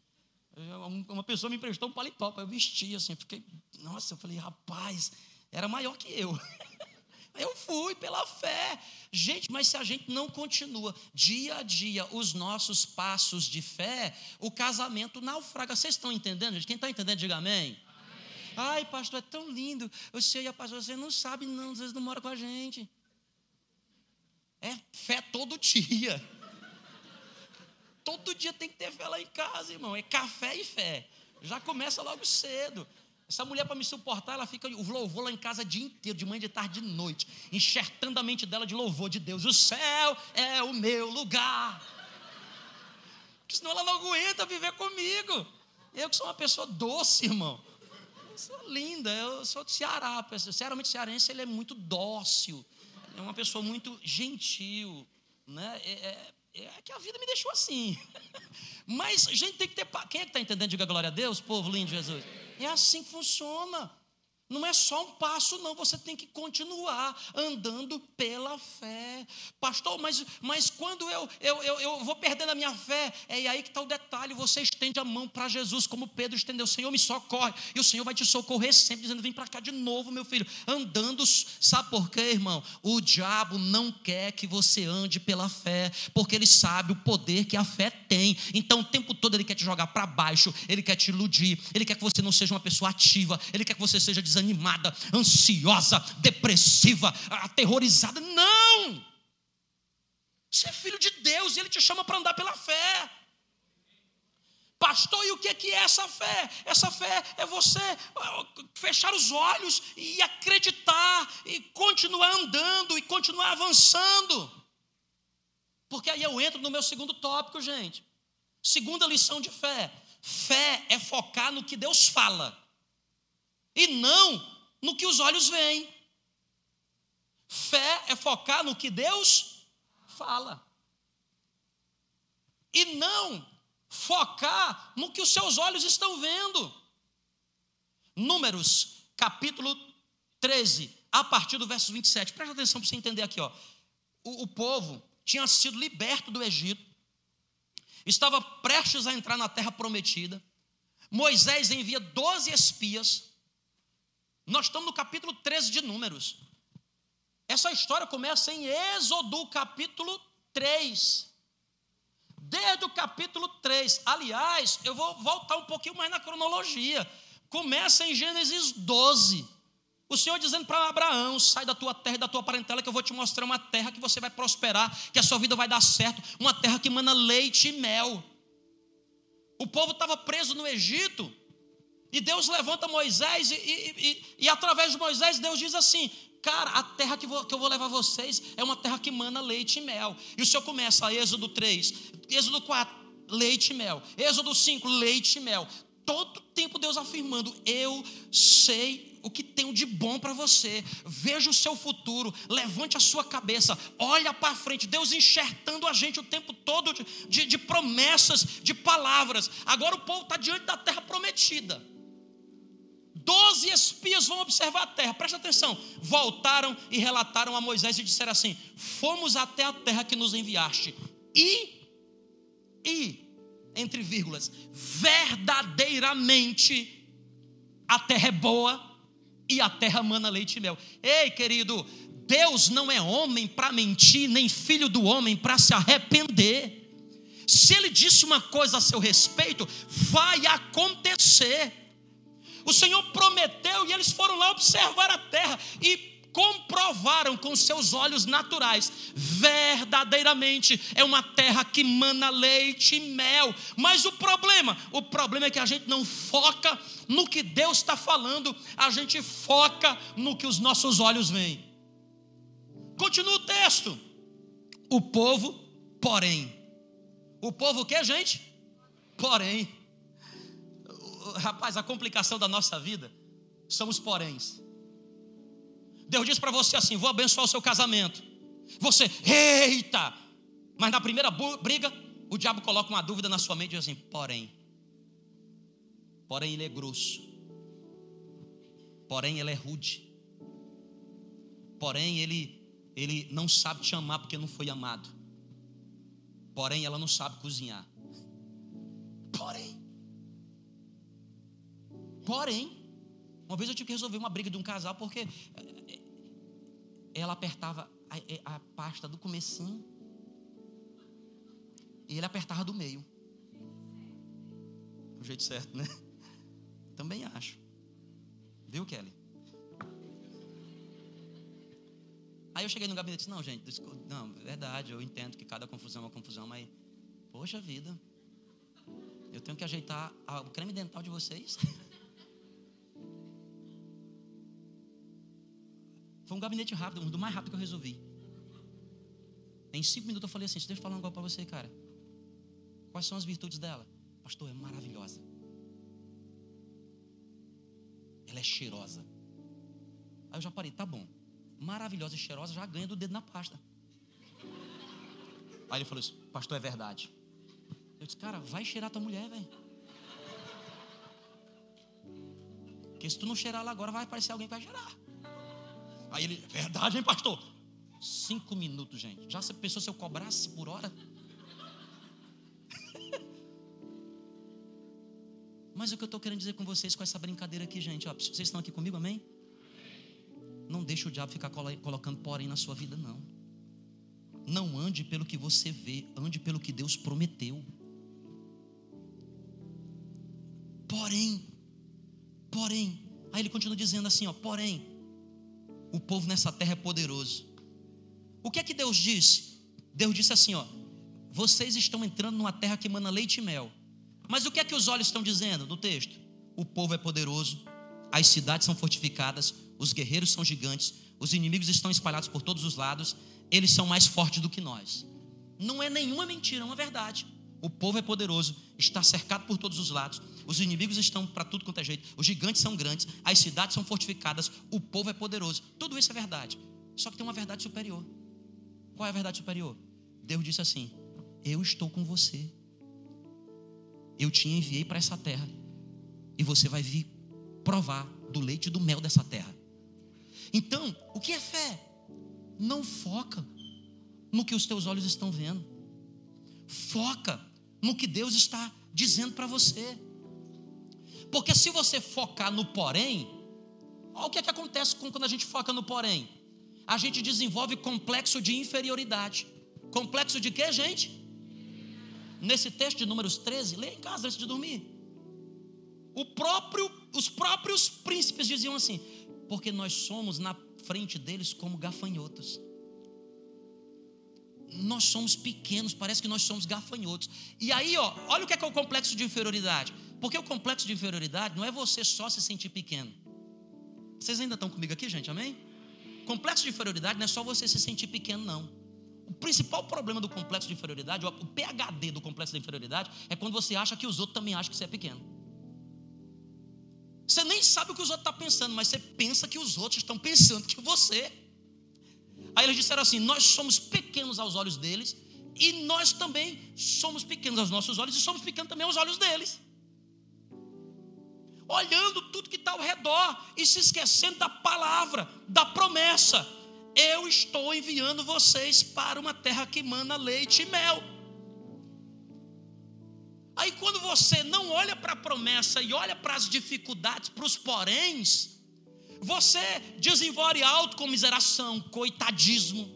Uma pessoa me emprestou um paletó eu vestir, assim, fiquei, nossa, eu falei, rapaz, era maior que eu. Eu fui pela fé. Gente, mas se a gente não continua dia a dia os nossos passos de fé, o casamento naufraga. Vocês estão entendendo? Gente? Quem está entendendo, diga amém. amém. Ai, pastor, é tão lindo. Eu sei, pastor, você não sabe, não, vezes não mora com a gente. É fé todo dia. Todo dia tem que ter fé lá em casa, irmão. É café e fé. Já começa logo cedo. Essa mulher, para me suportar, ela fica o louvor lá em casa o dia inteiro, de manhã, de tarde, de noite, enxertando a mente dela de louvor de Deus. O céu é o meu lugar. Porque senão ela não aguenta viver comigo. Eu que sou uma pessoa doce, irmão. Eu sou linda, eu sou do Ceará. Sinceramente, cearense ele é muito dócil. É uma pessoa muito gentil. Né? É, é, é que a vida me deixou assim. Mas a gente tem que ter. Quem é que está entendendo? Diga glória a Deus, povo lindo de Jesus. É assim que funciona. Não é só um passo, não, você tem que continuar andando pela fé. Pastor, mas, mas quando eu, eu, eu, eu vou perdendo a minha fé, é aí que está o detalhe: você estende a mão para Jesus, como Pedro estendeu, Senhor, me socorre, e o Senhor vai te socorrer sempre, dizendo: vem para cá de novo, meu filho, andando. Sabe por quê, irmão? O diabo não quer que você ande pela fé, porque ele sabe o poder que a fé tem. Então, o tempo todo ele quer te jogar para baixo, ele quer te iludir, ele quer que você não seja uma pessoa ativa, ele quer que você seja desanimada, ansiosa, depressiva, aterrorizada. Não! Você é filho de Deus e Ele te chama para andar pela fé. Pastor, e o que é essa fé? Essa fé é você fechar os olhos e acreditar, e continuar andando, e continuar avançando. Porque aí eu entro no meu segundo tópico, gente. Segunda lição de fé. Fé é focar no que Deus fala, e não no que os olhos veem. Fé é focar no que Deus fala. E não focar no que os seus olhos estão vendo. Números, capítulo 13, a partir do verso 27. Presta atenção para você entender aqui, ó. O, o povo tinha sido liberto do Egito, estava prestes a entrar na terra prometida. Moisés envia 12 espias. Nós estamos no capítulo 13 de Números. Essa história começa em Êxodo, capítulo 3. Desde o capítulo 3. Aliás, eu vou voltar um pouquinho mais na cronologia. Começa em Gênesis 12. O Senhor dizendo para Abraão: sai da tua terra e da tua parentela, que eu vou te mostrar uma terra que você vai prosperar, que a sua vida vai dar certo, uma terra que mana leite e mel. O povo estava preso no Egito, e Deus levanta Moisés, e, e, e, e através de Moisés, Deus diz assim: Cara, a terra que, eu vou levar vocês é uma terra que mana leite e mel. E o Senhor começa, Êxodo 3, Êxodo 4, leite e mel. Êxodo 5, leite e mel. Todo tempo Deus afirmando: Eu sei o que tenho de bom para você. Veja o seu futuro, levante a sua cabeça, olha para frente. Deus enxertando a gente o tempo todo de, de, de promessas, de palavras. Agora o povo está diante da terra prometida. Doze espias vão observar a terra, presta atenção. Voltaram e relataram a Moisés e disseram assim: Fomos até a terra que nos enviaste, e, e, entre vírgulas, verdadeiramente a terra é boa e a terra mana leite e mel. Ei, querido, Deus não é homem para mentir, nem filho do homem para se arrepender. Se ele disse uma coisa a seu respeito, vai acontecer. O Senhor prometeu e eles foram lá observar a terra e comprovaram com seus olhos naturais, verdadeiramente é uma terra que mana leite e mel. Mas o problema, o problema é que a gente não foca no que Deus está falando, a gente foca no que os nossos olhos veem. Continua o texto. O povo, porém. O povo o que, gente? Porém rapaz, a complicação da nossa vida são os poréns. Deus diz para você assim: vou abençoar o seu casamento. Você, eita! Mas na primeira briga, o diabo coloca uma dúvida na sua mente e diz assim: porém, porém ele é grosso, porém ele é rude, porém ele, ele não sabe te amar porque não foi amado, porém ela não sabe cozinhar, porém, Porém, uma vez eu tive que resolver uma briga de um casal porque eh, eh, ela apertava a, eh, a pasta do comecinho e ele apertava do meio. Do jeito certo, né? Também acho. Viu, Kelly? Aí eu cheguei no gabinete e disse, não, gente, não, verdade, eu entendo que cada confusão é uma confusão, mas, poxa vida, eu tenho que ajeitar o creme dental de vocês. Foi um gabinete rápido, um do mais rápido que eu resolvi. Em cinco minutos eu falei assim: deixa eu falar um para você, cara. Quais são as virtudes dela? Pastor, é maravilhosa. Ela é cheirosa. Aí eu já parei, tá bom. Maravilhosa e cheirosa já ganha do dedo na pasta. Aí ele falou isso, pastor, é verdade. Eu disse, cara, vai cheirar tua mulher, velho. Porque se tu não cheirar lá agora, vai aparecer alguém que vai cheirar. Aí ele, verdade, hein, pastor? Cinco minutos, gente. Já você pensou se eu cobrasse por hora? Mas o que eu estou querendo dizer com vocês com essa brincadeira aqui, gente, ó, vocês estão aqui comigo, amém? Não deixe o diabo ficar colocando porém na sua vida, não. Não ande pelo que você vê, ande pelo que Deus prometeu. Porém, porém, aí ele continua dizendo assim, ó, porém, o povo nessa terra é poderoso. O que é que Deus disse? Deus disse assim: ó, vocês estão entrando numa terra que mana leite e mel, Mas o que é que os olhos estão dizendo no texto? O povo é poderoso, as cidades são fortificadas, os guerreiros são gigantes, os inimigos estão espalhados por todos os lados, eles são mais fortes do que nós. Não é nenhuma mentira, é uma verdade. O povo é poderoso, está cercado por todos os lados, os inimigos estão para tudo quanto é jeito, os gigantes são grandes, as cidades são fortificadas, o povo é poderoso. Tudo isso é verdade. Só que tem uma verdade superior. Qual é a verdade superior? Deus disse assim: Eu estou com você. Eu te enviei para essa terra. E você vai vir provar do leite e do mel dessa terra. Então, o que é fé? Não foca no que os teus olhos estão vendo. Foca no que Deus está dizendo para você. Porque se você focar no porém, olha o que, é que acontece quando a gente foca no porém. A gente desenvolve complexo de inferioridade. Complexo de quê, gente? Nesse texto de Números 13, lê em casa antes de dormir. Próprio, os próprios príncipes diziam assim: porque nós somos na frente deles como gafanhotos. Nós somos pequenos, parece que nós somos gafanhotos. E aí, ó, olha o que é, que é o complexo de inferioridade. Porque o complexo de inferioridade não é você só se sentir pequeno. Vocês ainda estão comigo aqui, gente? Amém? Complexo de inferioridade não é só você se sentir pequeno, não. O principal problema do complexo de inferioridade, o PHD do complexo de inferioridade, é quando você acha que os outros também acham que você é pequeno. Você nem sabe o que os outros estão tá pensando, mas você pensa que os outros estão pensando que você. Aí eles disseram assim: Nós somos pequenos aos olhos deles, e nós também somos pequenos aos nossos olhos, e somos pequenos também aos olhos deles. Olhando tudo que está ao redor e se esquecendo da palavra, da promessa. Eu estou enviando vocês para uma terra que mana leite e mel. Aí quando você não olha para a promessa e olha para as dificuldades, para os poréns, você desenvolve autocomiseração, coitadismo.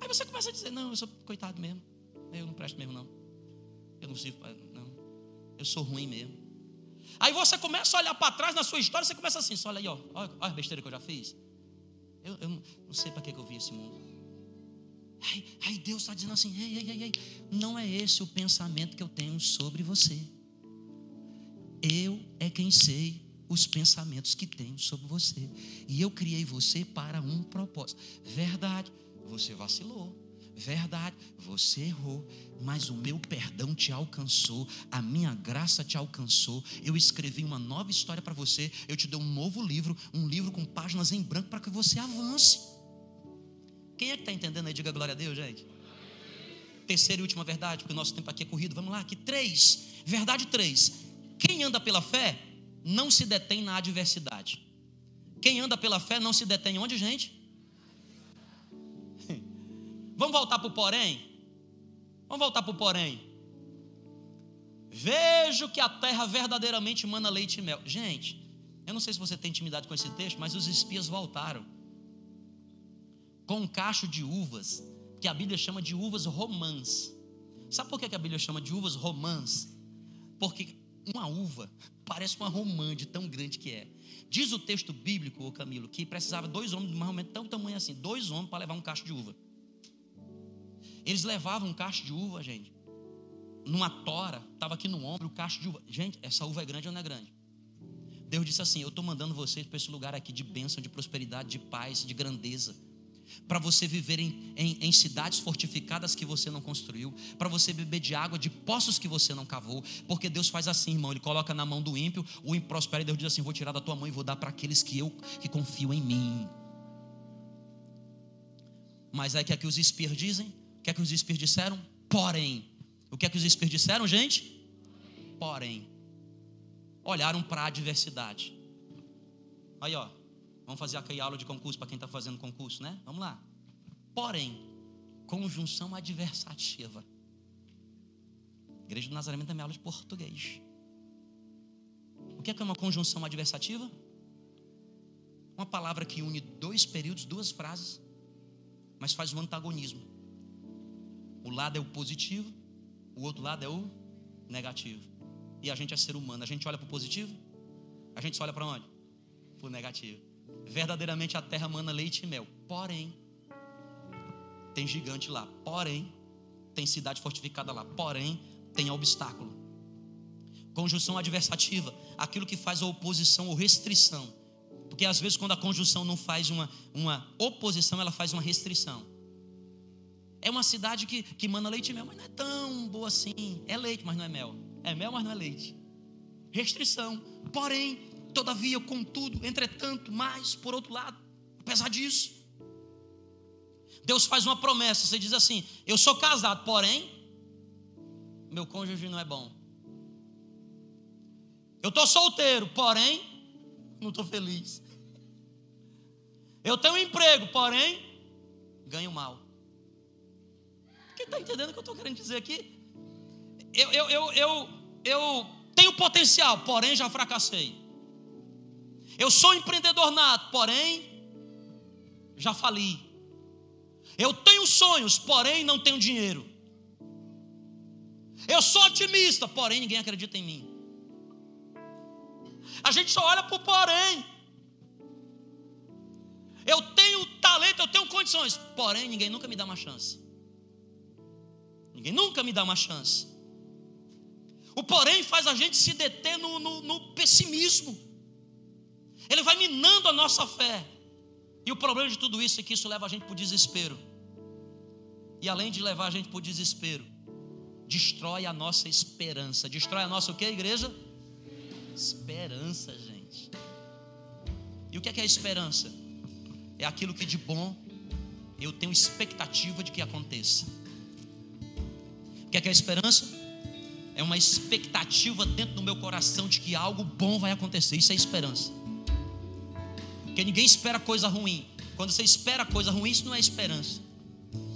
Aí você começa a dizer: Não, eu sou coitado mesmo. Eu não presto mesmo, não. Eu não sirvo para. Não. Eu sou ruim mesmo. Aí você começa a olhar para trás na sua história, você começa assim: Olha aí, ó, olha a besteira que eu já fiz. Eu, eu não sei para que eu vi esse mundo. Aí, aí Deus está dizendo assim: ei, ei, ei, ei, não é esse o pensamento que eu tenho sobre você. Eu é quem sei os pensamentos que tenho sobre você. E eu criei você para um propósito. Verdade, você vacilou. Verdade, você errou, mas o meu perdão te alcançou, a minha graça te alcançou. Eu escrevi uma nova história para você. Eu te dei um novo livro, um livro com páginas em branco para que você avance. Quem é que está entendendo aí? Diga glória a Deus, gente. Terceira e última verdade, porque o nosso tempo aqui é corrido. Vamos lá, aqui três. Verdade três. Quem anda pela fé não se detém na adversidade. Quem anda pela fé não se detém onde, gente? Vamos voltar para o porém? Vamos voltar para o porém. Vejo que a terra verdadeiramente mana leite e mel. Gente, eu não sei se você tem intimidade com esse texto, mas os espias voltaram com um cacho de uvas, que a Bíblia chama de uvas romãs. Sabe por que a Bíblia chama de uvas romãs? Porque uma uva parece uma romã de tão grande que é. Diz o texto bíblico, ô Camilo, que precisava dois homens de mais ou menos tão tamanho assim, dois homens para levar um cacho de uva. Eles levavam um cacho de uva, gente, numa tora, estava aqui no ombro o cacho de uva. Gente, essa uva é grande ou não é grande? Deus disse assim: Eu estou mandando vocês para esse lugar aqui de bênção, de prosperidade, de paz, de grandeza para você viver em, em, em, cidades fortificadas que você não construiu, para você beber de água de poços que você não cavou, porque Deus faz assim, irmão, Ele coloca na mão do ímpio, o ímpio prospera e Deus diz assim: vou tirar da tua mão e vou dar para aqueles que eu que confiam em mim. Mas aí o que é que os espias dizem? O que é que os espias disseram? Porém, o que é que os espias disseram, gente? Porém, olharam para a adversidade. Aí, ó, Vamos fazer aqui aula de concurso para quem está fazendo concurso, né? Vamos lá. Porém, conjunção adversativa. Igreja do Nazareno também aula de português. O que é, que é uma conjunção adversativa? Uma palavra que une dois períodos, duas frases, mas faz um antagonismo. O lado é o positivo, o outro lado é o negativo. E a gente é ser humano, a gente olha para o positivo, a gente só olha para onde? Para o negativo. Verdadeiramente a terra mana leite e mel. Porém, tem gigante lá. Porém, tem cidade fortificada lá. Porém, tem obstáculo. Conjunção adversativa, aquilo que faz a oposição ou restrição. Porque às vezes, quando a conjunção não faz uma, uma oposição, ela faz uma restrição. É uma cidade que, que manda leite e mel, mas não é tão boa assim. É leite, mas não é mel. É mel, mas não é leite. Restrição. Porém, todavia, contudo, entretanto, mas, por outro lado, apesar disso, Deus faz uma promessa. Você diz assim: Eu sou casado, porém, meu cônjuge não é bom. Eu estou solteiro, porém, não estou feliz. Eu tenho um emprego, porém, ganho mal. Quem está entendendo o que eu estou querendo dizer aqui? Eu, eu, eu, eu, eu tenho potencial, porém já fracassei. Eu sou empreendedor nato, porém já fali. Eu tenho sonhos, porém não tenho dinheiro. Eu sou otimista, porém ninguém acredita em mim. A gente só olha para o porém. Eu tenho talento, eu tenho condições, porém ninguém nunca me dá uma chance. Ninguém nunca me dá uma chance. O porém faz a gente se deter no, no, no pessimismo. Ele vai minando a nossa fé. E o problema de tudo isso é que isso leva a gente para o desespero. E além de levar a gente para o desespero, destrói a nossa esperança. Destrói a nossa o que, igreja? Esperança, gente. E o que é, que é esperança? É aquilo que de bom eu tenho expectativa de que aconteça. O que é, que é esperança? É uma expectativa dentro do meu coração de que algo bom vai acontecer. Isso é esperança. Porque ninguém espera coisa ruim. Quando você espera coisa ruim, isso não é esperança.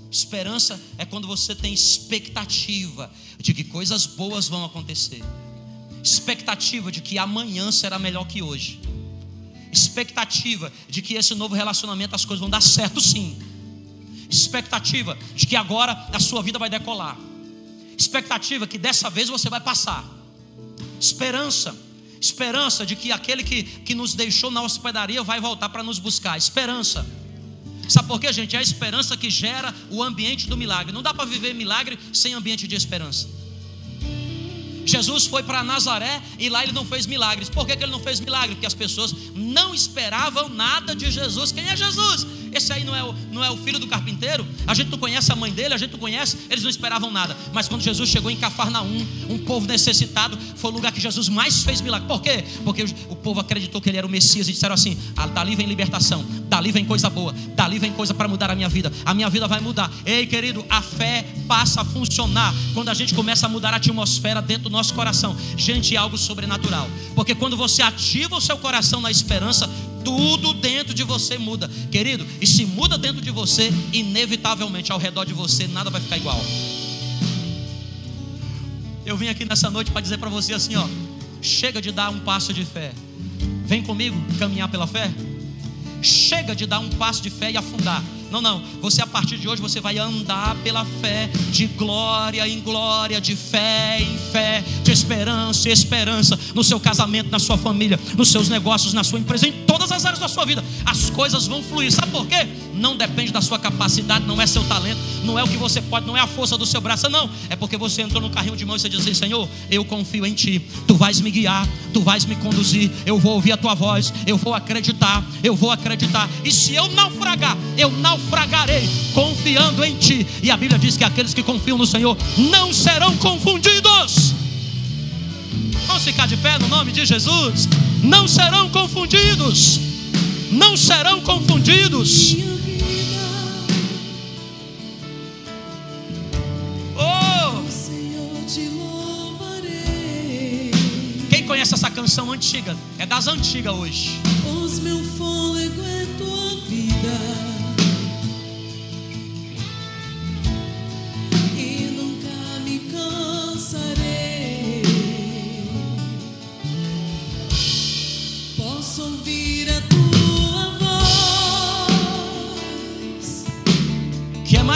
Esperança é quando você tem expectativa de que coisas boas vão acontecer. Expectativa de que amanhã será melhor que hoje. Expectativa de que esse novo relacionamento as coisas vão dar certo sim. Expectativa de que agora a sua vida vai decolar. Expectativa que dessa vez você vai passar. Esperança. Esperança de que aquele que, que nos deixou na hospedaria vai voltar para nos buscar. Esperança Sabe por quê, gente? É a esperança que gera o ambiente do milagre. Não dá para viver milagre sem ambiente de esperança. Jesus foi para Nazaré e lá ele não fez milagres. Por que, que ele não fez milagre? Porque as pessoas não esperavam nada de Jesus. Quem é Jesus? Esse aí não é, o, não é o filho do carpinteiro? A gente não conhece a mãe dele, a gente não conhece, eles não esperavam nada. Mas quando Jesus chegou em Cafarnaum, um povo necessitado, foi o lugar que Jesus mais fez milagre. Por quê? Porque o povo acreditou que ele era o Messias e disseram assim: ah, dali vem libertação, dali vem coisa boa, dali vem coisa para mudar a minha vida. A minha vida vai mudar. Ei, querido, a fé passa a funcionar quando a gente começa a mudar a atmosfera dentro do nosso coração. Gente, é algo sobrenatural. Porque quando você ativa o seu coração na esperança, tudo dentro de você muda, querido. E se muda dentro de você, inevitavelmente ao redor de você nada vai ficar igual. Eu vim aqui nessa noite para dizer para você assim, ó, chega de dar um passo de fé. Vem comigo caminhar pela fé. Chega de dar um passo de fé e afundar. Não, não. Você a partir de hoje você vai andar pela fé, de glória em glória, de fé em fé, de esperança esperança, no seu casamento, na sua família, nos seus negócios, na sua empresa, em todas as áreas da sua vida. As coisas vão fluir. Sabe por quê? Não depende da sua capacidade, não é seu talento, não é o que você pode, não é a força do seu braço, não. É porque você entrou no carrinho de mão e você diz assim: Senhor, eu confio em Ti, Tu vais me guiar, Tu vais me conduzir, eu vou ouvir a Tua voz, eu vou acreditar, eu vou acreditar. E se eu naufragar, eu naufragarei confiando em Ti. E a Bíblia diz que aqueles que confiam no Senhor não serão confundidos. Vamos ficar de pé no nome de Jesus. Não serão confundidos. Não serão confundidos. conhece essa canção antiga. É das antigas hoje.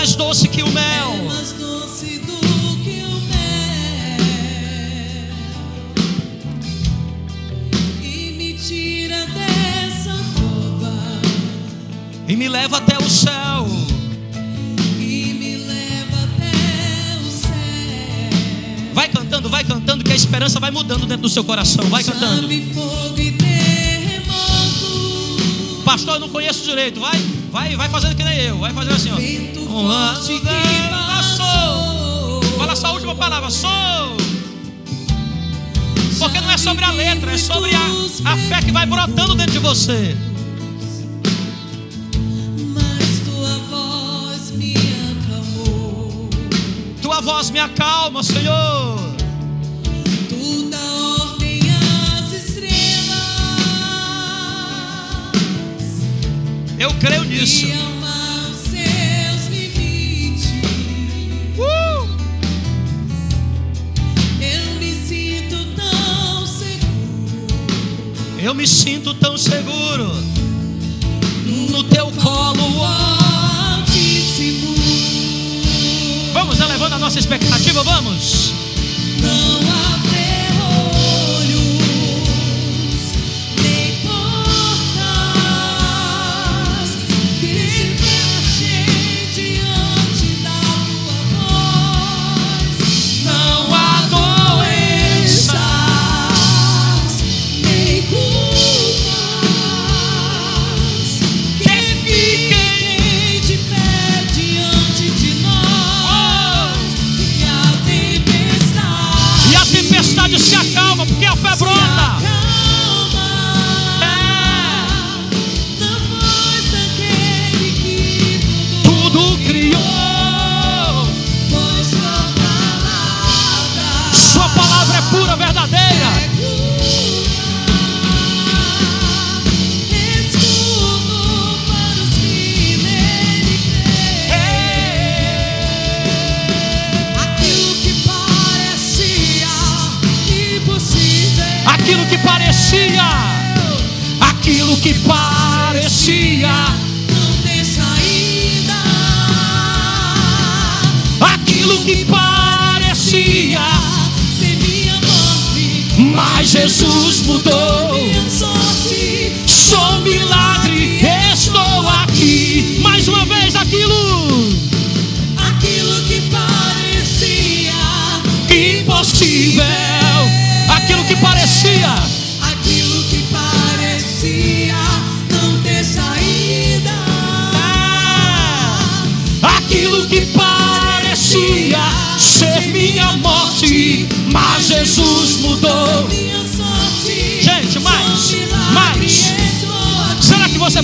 Mais doce que o mel. É mais doce do e me leva até o céu. E me leva até o céu. Vai cantando, vai cantando. a esperança vai mudando dentro do seu coração. Vai cantando. Fogo e terremoto. Pastor, eu não conheço direito. Vai, vai, vai fazendo que nem eu. Vai fazendo assim, ó. Forte que passou. Fala só a última palavra. Sou. Porque não é sobre a letra, é sobre a, a fé que vai brotando dentro de você. Mas tua voz me acalmou. Tua voz me acalma, Senhor. Tu dá ordem às estrelas. Eu creio nisso. Eu me sinto tão seguro no teu colo. altíssimo. Vamos elevando a nossa expectativa, vamos.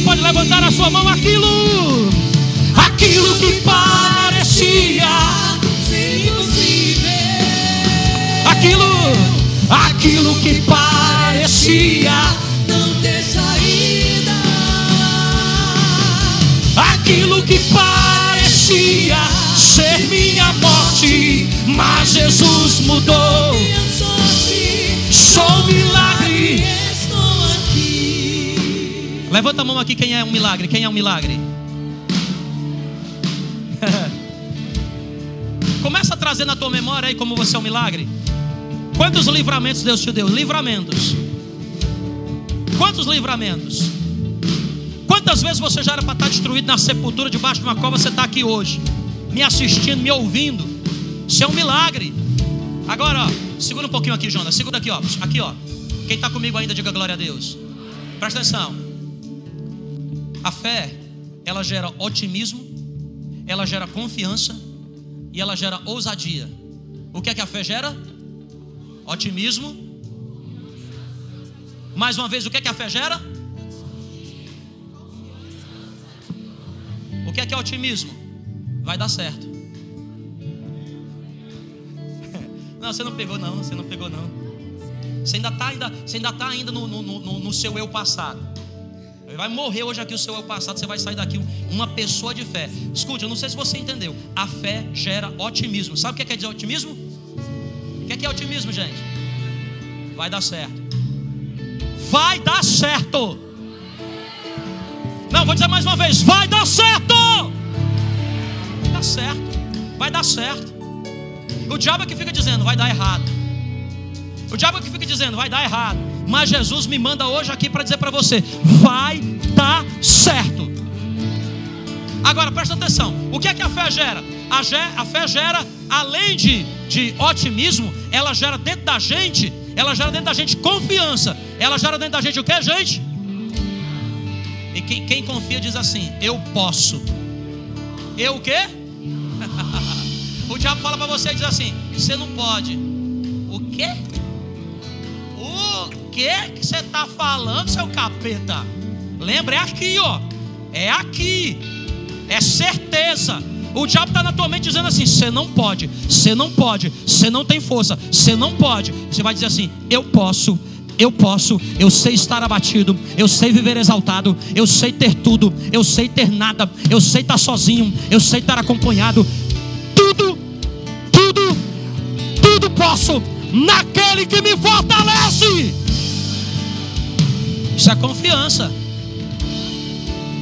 Pode levantar a sua mão? Aquilo, aquilo que parecia, aquilo, aquilo que parecia, Não ter saída. aquilo que parecia ser minha morte, mas Jesus mudou. Levanta a mão aqui quem é um milagre. Quem é um milagre? Começa a trazer na tua memória aí como você é um milagre. Quantos livramentos Deus te deu? Livramentos. Quantos livramentos? Quantas vezes você já era para estar destruído na sepultura debaixo de uma cova? Você está aqui hoje, me assistindo, me ouvindo. Isso é um milagre. Agora, ó, segura um pouquinho aqui, Jonas. Segura aqui, ó. Aqui, ó. Quem está comigo ainda, diga glória a Deus. Presta atenção. A fé, ela gera otimismo, ela gera confiança e ela gera ousadia. O que é que a fé gera? Otimismo. Mais uma vez, o que é que a fé gera? O que é que é otimismo? Vai dar certo. Não, você não pegou não, você não pegou não. Você ainda está ainda, você ainda tá ainda no, no, no, no seu eu passado. Vai morrer hoje aqui o seu eu passado, você vai sair daqui uma pessoa de fé. Escute, eu não sei se você entendeu. A fé gera otimismo. Sabe o que quer dizer otimismo? O que é otimismo, gente? Vai dar certo. Vai dar certo. Não, vou dizer mais uma vez: vai dar certo. Vai dar certo. Vai dar certo. O diabo é que fica dizendo: vai dar errado. O diabo é que fica dizendo: vai dar errado. Mas Jesus me manda hoje aqui para dizer para você: vai dar certo. Agora presta atenção: o que é que a fé gera? A, ge- a fé gera, além de de otimismo, ela gera dentro da gente, ela gera dentro da gente confiança. Ela gera dentro da gente o que, gente? E quem, quem confia diz assim: Eu posso. Eu o quê? o diabo fala para você e diz assim: Você não pode. O quê? Que que você está falando, seu capeta? Lembra, é aqui, ó. É aqui. É certeza. O diabo está na tua mente dizendo assim: você não pode, você não pode, você não tem força, você não pode. Você vai dizer assim: eu posso, eu posso, eu sei estar abatido, eu sei viver exaltado, eu sei ter tudo, eu sei ter nada, eu sei estar sozinho, eu sei estar acompanhado. Tudo, tudo, tudo posso naquele que me fortalece. Isso é confiança.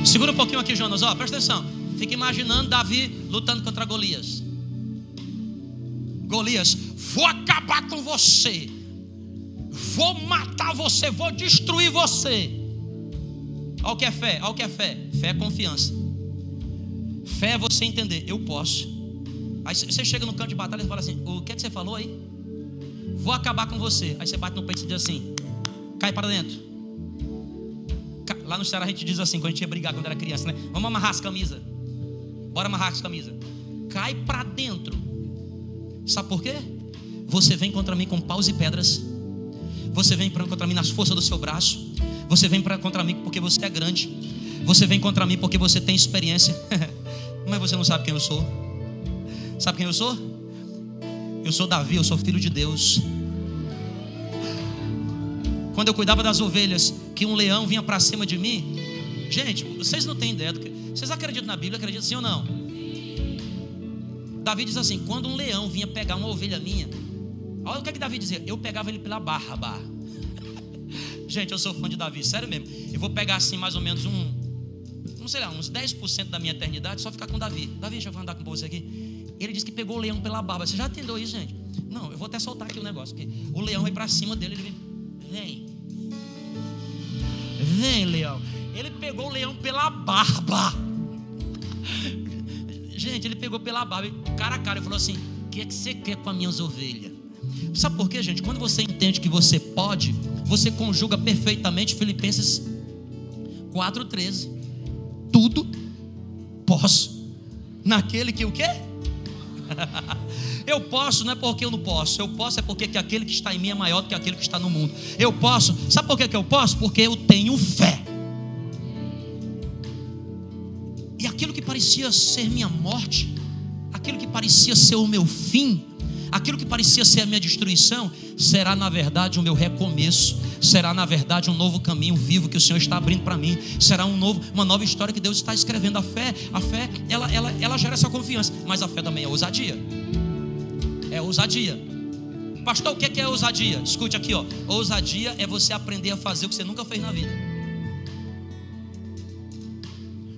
Segura um pouquinho aqui, Jonas. Ó, presta atenção. Fica imaginando Davi lutando contra Golias. Golias, vou acabar com você. Vou matar você, vou destruir você. Olha o que é fé, olha o que é fé. Fé é confiança. Fé é você entender, eu posso. Aí você chega no campo de batalha e fala assim: O que é que você falou aí? Vou acabar com você. Aí você bate no peito e diz assim: Cai para dentro. Lá no Ceará a gente diz assim, quando a gente ia brigar quando era criança, né? Vamos amarrar as camisas. Bora amarrar as camisas. Cai para dentro. Sabe por quê? Você vem contra mim com paus e pedras. Você vem contra mim nas forças do seu braço. Você vem contra mim porque você é grande. Você vem contra mim porque você tem experiência. Mas você não sabe quem eu sou. Sabe quem eu sou? Eu sou Davi, eu sou filho de Deus. Quando eu cuidava das ovelhas, que um leão vinha para cima de mim. Gente, vocês não têm ideia do que. Vocês acreditam na Bíblia? Acreditam sim ou não? Davi diz assim: quando um leão vinha pegar uma ovelha minha, olha o que, é que Davi dizia: eu pegava ele pela barba. Gente, eu sou fã de Davi, sério mesmo. Eu vou pegar assim mais ou menos um, não sei lá, uns 10% da minha eternidade só ficar com Davi. Davi, deixa eu andar com você aqui. Ele disse que pegou o leão pela barba. Você já entendeu isso, gente? Não, eu vou até soltar aqui o um negócio. o leão vai para cima dele, ele vem Vem. Vem, leão. Ele pegou o leão pela barba. Gente, ele pegou pela barba, cara a cara, e falou assim: O que é que você quer com as minhas ovelhas? Sabe por quê, gente? Quando você entende que você pode, você conjuga perfeitamente Filipenses 4,13. Tudo posso naquele que o quê? Eu posso, não é porque eu não posso. Eu posso é porque que aquele que está em mim é maior do que aquele que está no mundo. Eu posso, sabe por que, que eu posso? Porque eu tenho fé. E aquilo que parecia ser minha morte, aquilo que parecia ser o meu fim, aquilo que parecia ser a minha destruição, será na verdade o meu recomeço, será na verdade um novo caminho vivo que o Senhor está abrindo para mim, será um novo, uma nova história que Deus está escrevendo. A fé, a fé, ela, ela, ela gera essa confiança, mas a fé também é ousadia ousadia. Pastor, o que é ousadia? Escute aqui, ó. Ousadia é você aprender a fazer o que você nunca fez na vida.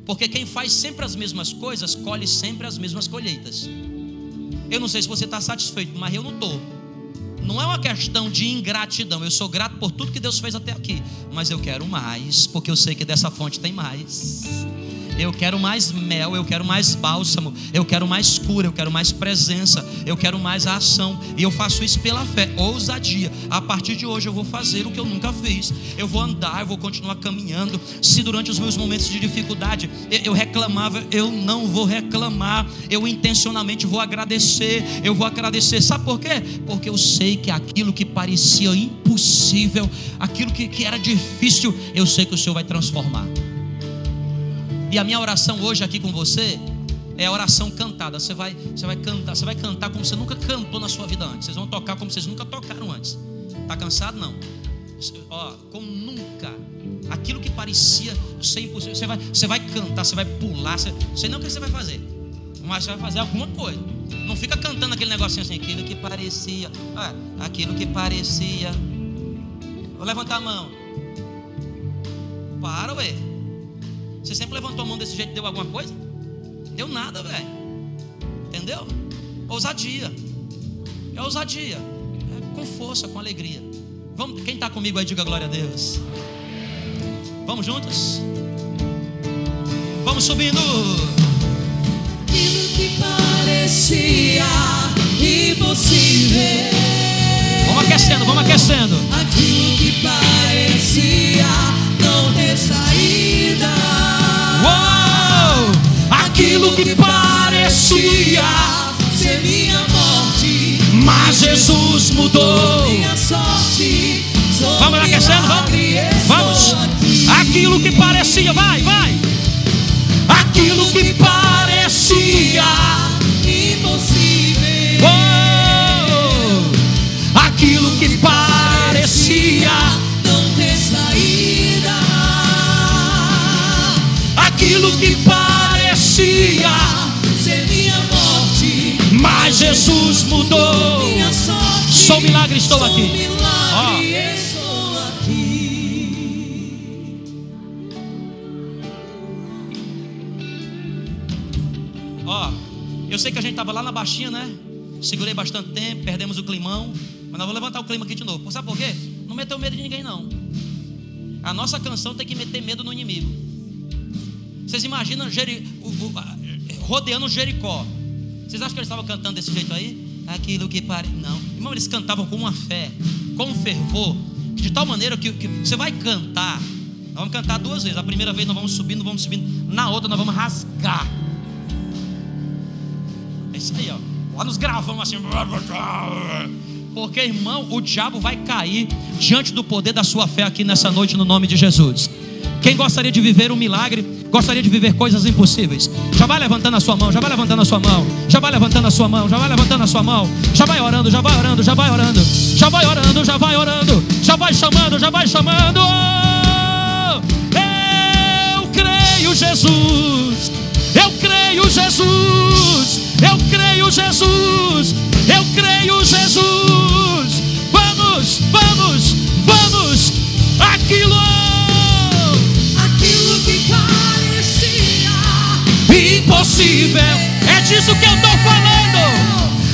Porque quem faz sempre as mesmas coisas, colhe sempre as mesmas colheitas. Eu não sei se você está satisfeito, mas eu não estou. Não é uma questão de ingratidão. Eu sou grato por tudo que Deus fez até aqui. Mas eu quero mais, porque eu sei que dessa fonte tem mais. Eu quero mais mel, eu quero mais bálsamo, eu quero mais cura, eu quero mais presença, eu quero mais ação. E eu faço isso pela fé, ousadia. A partir de hoje eu vou fazer o que eu nunca fiz. Eu vou andar, eu vou continuar caminhando. Se durante os meus momentos de dificuldade eu reclamava, eu não vou reclamar. Eu intencionalmente vou agradecer. Eu vou agradecer. Sabe por quê? Porque eu sei que aquilo que parecia impossível, aquilo que, que era difícil, eu sei que o Senhor vai transformar. E a minha oração hoje aqui com você é a oração cantada. Você vai, você vai cantar, você vai cantar como você nunca cantou na sua vida antes. Vocês vão tocar como vocês nunca tocaram antes. Tá cansado não? Ó, como nunca. Aquilo que parecia ser impossível, você vai, você vai cantar, você vai pular, você, sei não o que você vai fazer, mas você vai fazer alguma coisa. Não fica cantando aquele negocinho assim, aquilo que parecia, ah, aquilo que parecia. Vou levantar a mão. Para, ué. Você sempre levantou a mão desse jeito e deu alguma coisa? Deu nada, velho. Entendeu? Ousadia. É ousadia. É com força, com alegria. Vamos, quem está comigo aí, diga glória a Deus. Vamos juntos? Vamos subindo. Aquilo que parecia impossível impossível. Vamos aquecendo, vamos aquecendo. Aquilo que parecia Aquilo que parecia, ser minha morte, mas Jesus mudou. minha sorte. Vamos aquecendo, vamos. Vamos. aqui. Aquilo que parecia, vai, vai. Aquilo que parecia. impossível. Oh, aquilo que parecia, não ter saída. aquilo que parecia, Jesus mudou. sorte. Sou milagre, estou Sou aqui. milagre, estou aqui. Ó, eu sei que a gente tava lá na baixinha, né? Segurei bastante tempo, perdemos o climão, mas nós vamos levantar o clima aqui de novo. Sabe por quê? Não meteu medo de ninguém, não. A nossa canção tem que meter medo no inimigo. Vocês imaginam Jeri- rodeando Jericó? Vocês acham que eles estavam cantando desse jeito aí? Aquilo que pare. Não. Irmão, eles cantavam com uma fé, com um fervor, de tal maneira que, que você vai cantar. Nós vamos cantar duas vezes. A primeira vez nós vamos subindo, vamos subindo. Na outra nós vamos rasgar. É isso aí, ó. Lá nos gravamos assim. Porque, irmão, o diabo vai cair diante do poder da sua fé aqui nessa noite, no nome de Jesus. Quem gostaria de viver um milagre, gostaria de viver coisas impossíveis, já vai levantando a sua mão, já vai levantando a sua mão, já vai levantando a sua mão, já vai levantando a sua mão, já vai orando, já vai orando, já vai orando, já vai orando, já vai orando, já vai chamando, já vai chamando. Eu creio, Jesus. Eu creio, Jesus. Eu creio, Jesus. Eu creio, É disso que eu estou falando.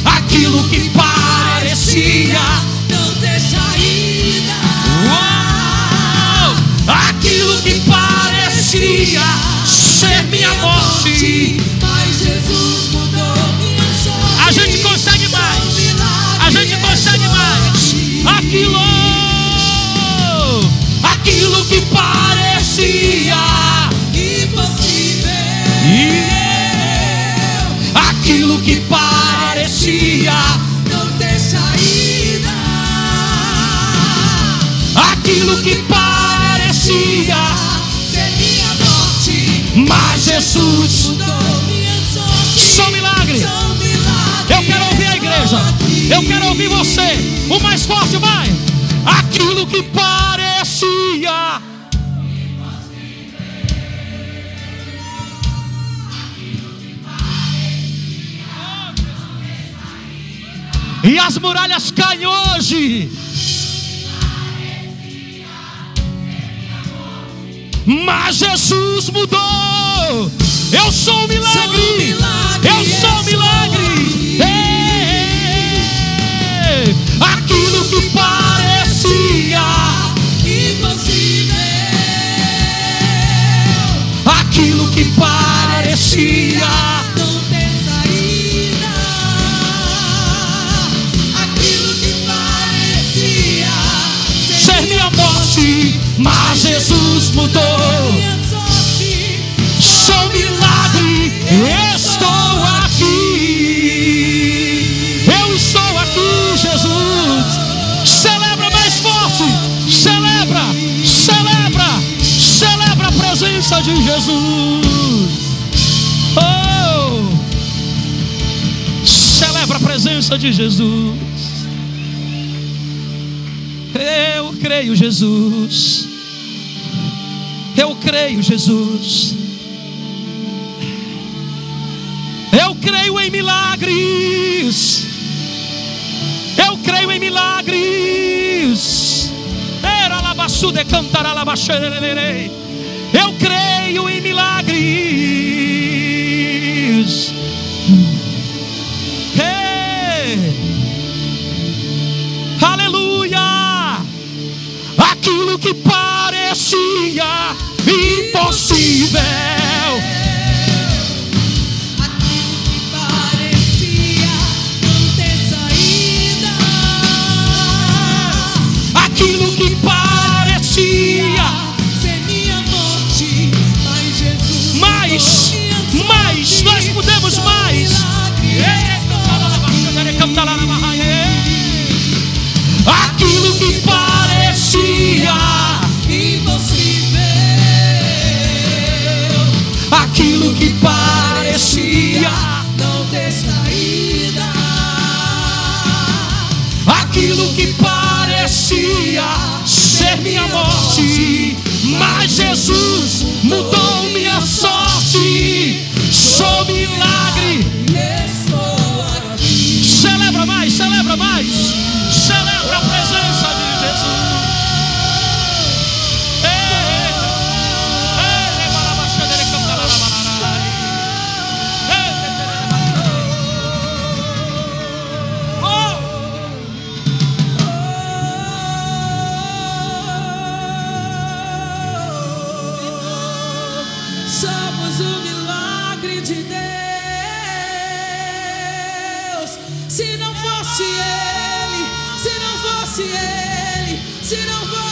Aquilo que parecia. não ter saída. Uau! Aquilo que parecia ser minha morte. Mas Jesus mudou minha sorte. A gente consegue mais. A gente consegue mais. Aquilo, aquilo que parecia, que parecia, Não ter saída. aquilo que parecia, Ser minha morte. mas Jesus, Mudou minha sorte. sou milagre. Sou milagre. Eu quero ouvir a igreja. Eu quero ouvir você. O mais forte vai. Aquilo que parecia. E as muralhas caem hoje. Mas Jesus mudou. Eu sou um milagre. Sou milagre, Eu sou um milagre. Ei, Aquilo que parecia, Impossível. aquilo que parecia, mas Jesus mudou. Sou milagre, estou aqui. Eu estou aqui, Jesus. Celebra mais forte. Celebra, celebra, celebra a presença de Jesus. Oh, celebra a presença de Jesus. Creio, Jesus. Eu creio, Jesus. Eu creio em milagres. Eu creio em milagres. Eu creio em milagres. que parecia impossível. Aquilo que parecia não ter saída. Aquilo que parecia. parecia não ter saída. Aquilo que parecia ser minha morte, mas Jesus mudou minha sorte. Sou milagre. fosse Ele, se não fosse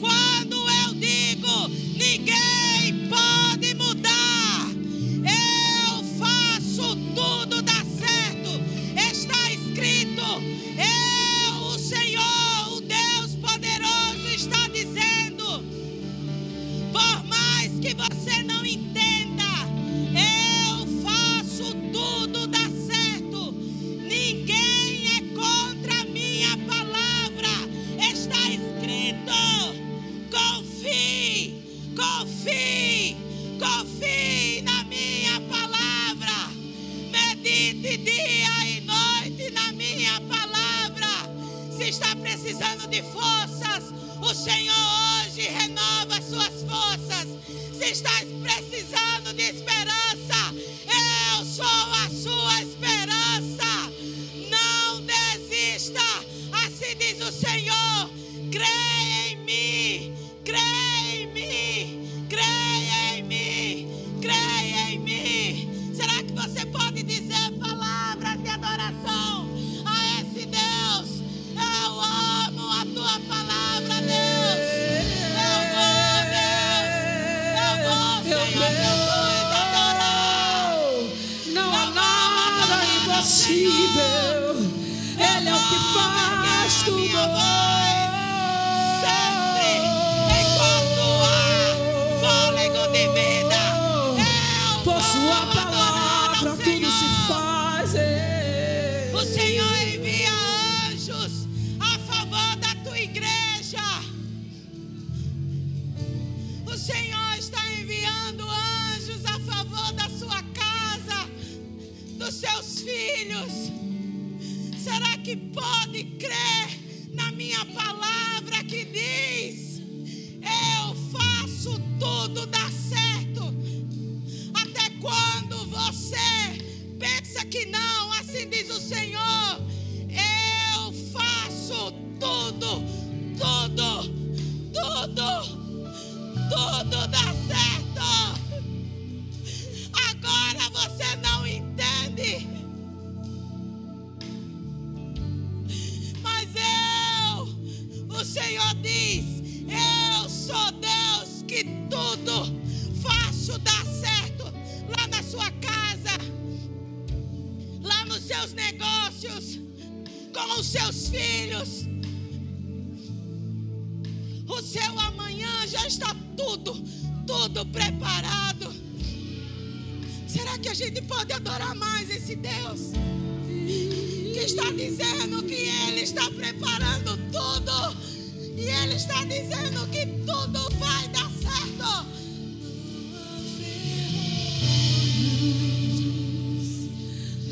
quando tudo preparado. Será que a gente pode adorar mais esse Deus? Que está dizendo que Ele está preparando tudo. E Ele está dizendo que tudo vai dar certo.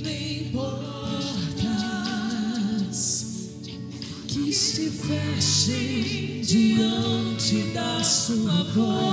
Nem portas que se fechem diante da sua voz.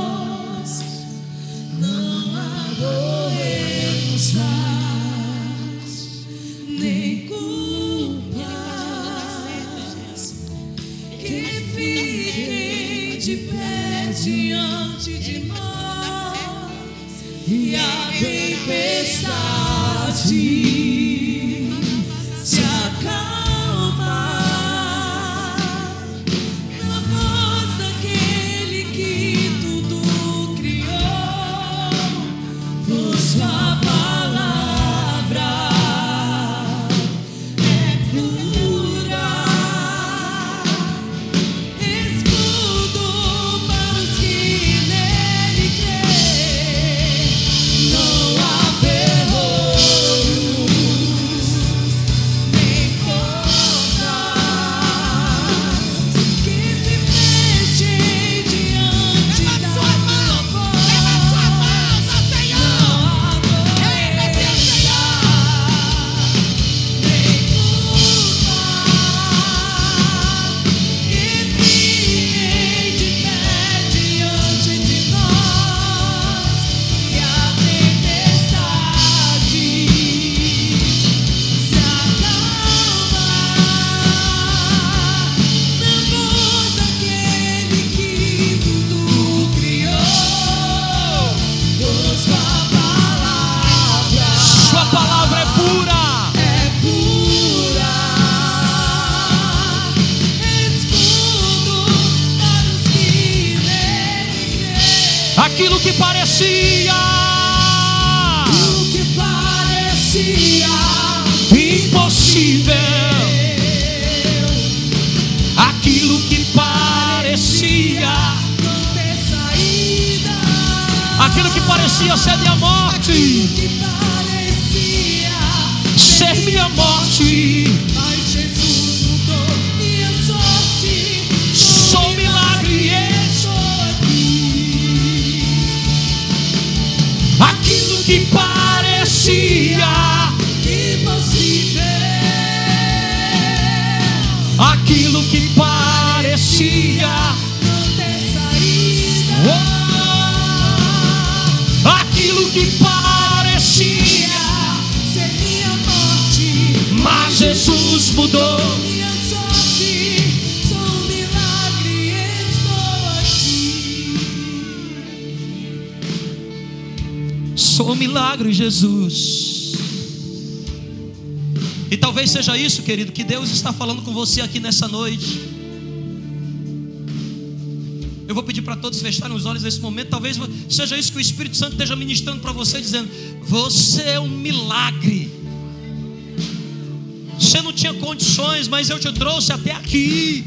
Parecia. O que parecia impossível, aquilo que parecia, não ter saída, aquilo que parecia ser minha morte, ser minha morte. Milagre, Jesus. E talvez seja isso, querido, que Deus está falando com você aqui nessa noite. Eu vou pedir para todos fecharem os olhos nesse momento. Talvez seja isso que o Espírito Santo esteja ministrando para você, dizendo: Você é um milagre. Você não tinha condições, mas eu te trouxe até aqui.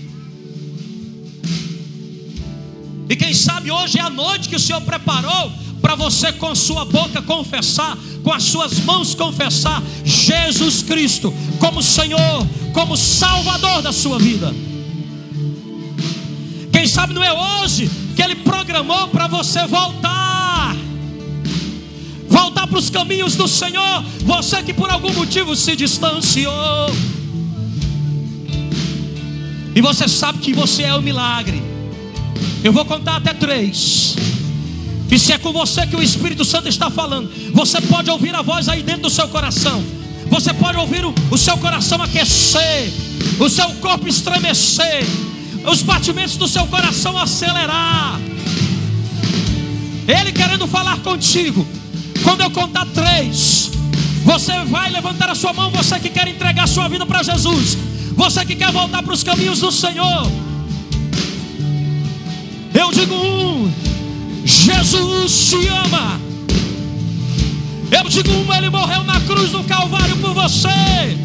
E quem sabe hoje é a noite que o Senhor preparou para você com sua boca confessar, com as suas mãos confessar Jesus Cristo como Senhor, como Salvador da sua vida. Quem sabe não é hoje que Ele programou para você voltar, voltar para os caminhos do Senhor. Você que por algum motivo se distanciou, E você sabe que você é o milagre. Eu vou contar até três. E se é com você que o Espírito Santo está falando, você pode ouvir a voz aí dentro do seu coração. Você pode ouvir o, o seu coração aquecer, o seu corpo estremecer, os batimentos do seu coração acelerar. Ele querendo falar contigo. Quando eu contar três, você vai levantar a sua mão. Você que quer entregar a sua vida para Jesus, você que quer voltar para os caminhos do Senhor. Eu digo um, Jesus te ama. Eu digo um, ele morreu na cruz do Calvário por você.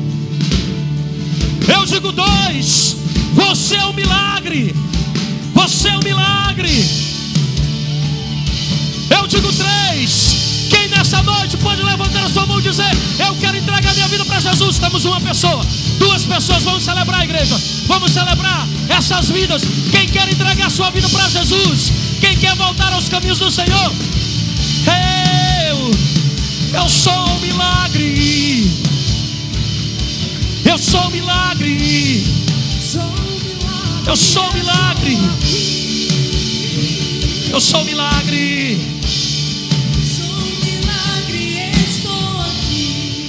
Eu digo dois, você é um milagre. Você é um milagre. Eu digo três, quem nessa noite pode levantar a sua mão e dizer: Eu quero entregar minha vida para Jesus. Temos uma pessoa, duas pessoas. Vamos celebrar a igreja. Vamos celebrar essas vidas. Quem quer entregar sua vida para Jesus? Quer voltar aos caminhos do Senhor? Eu, eu sou um milagre. Eu sou um milagre. Eu sou um milagre. Eu sou um milagre.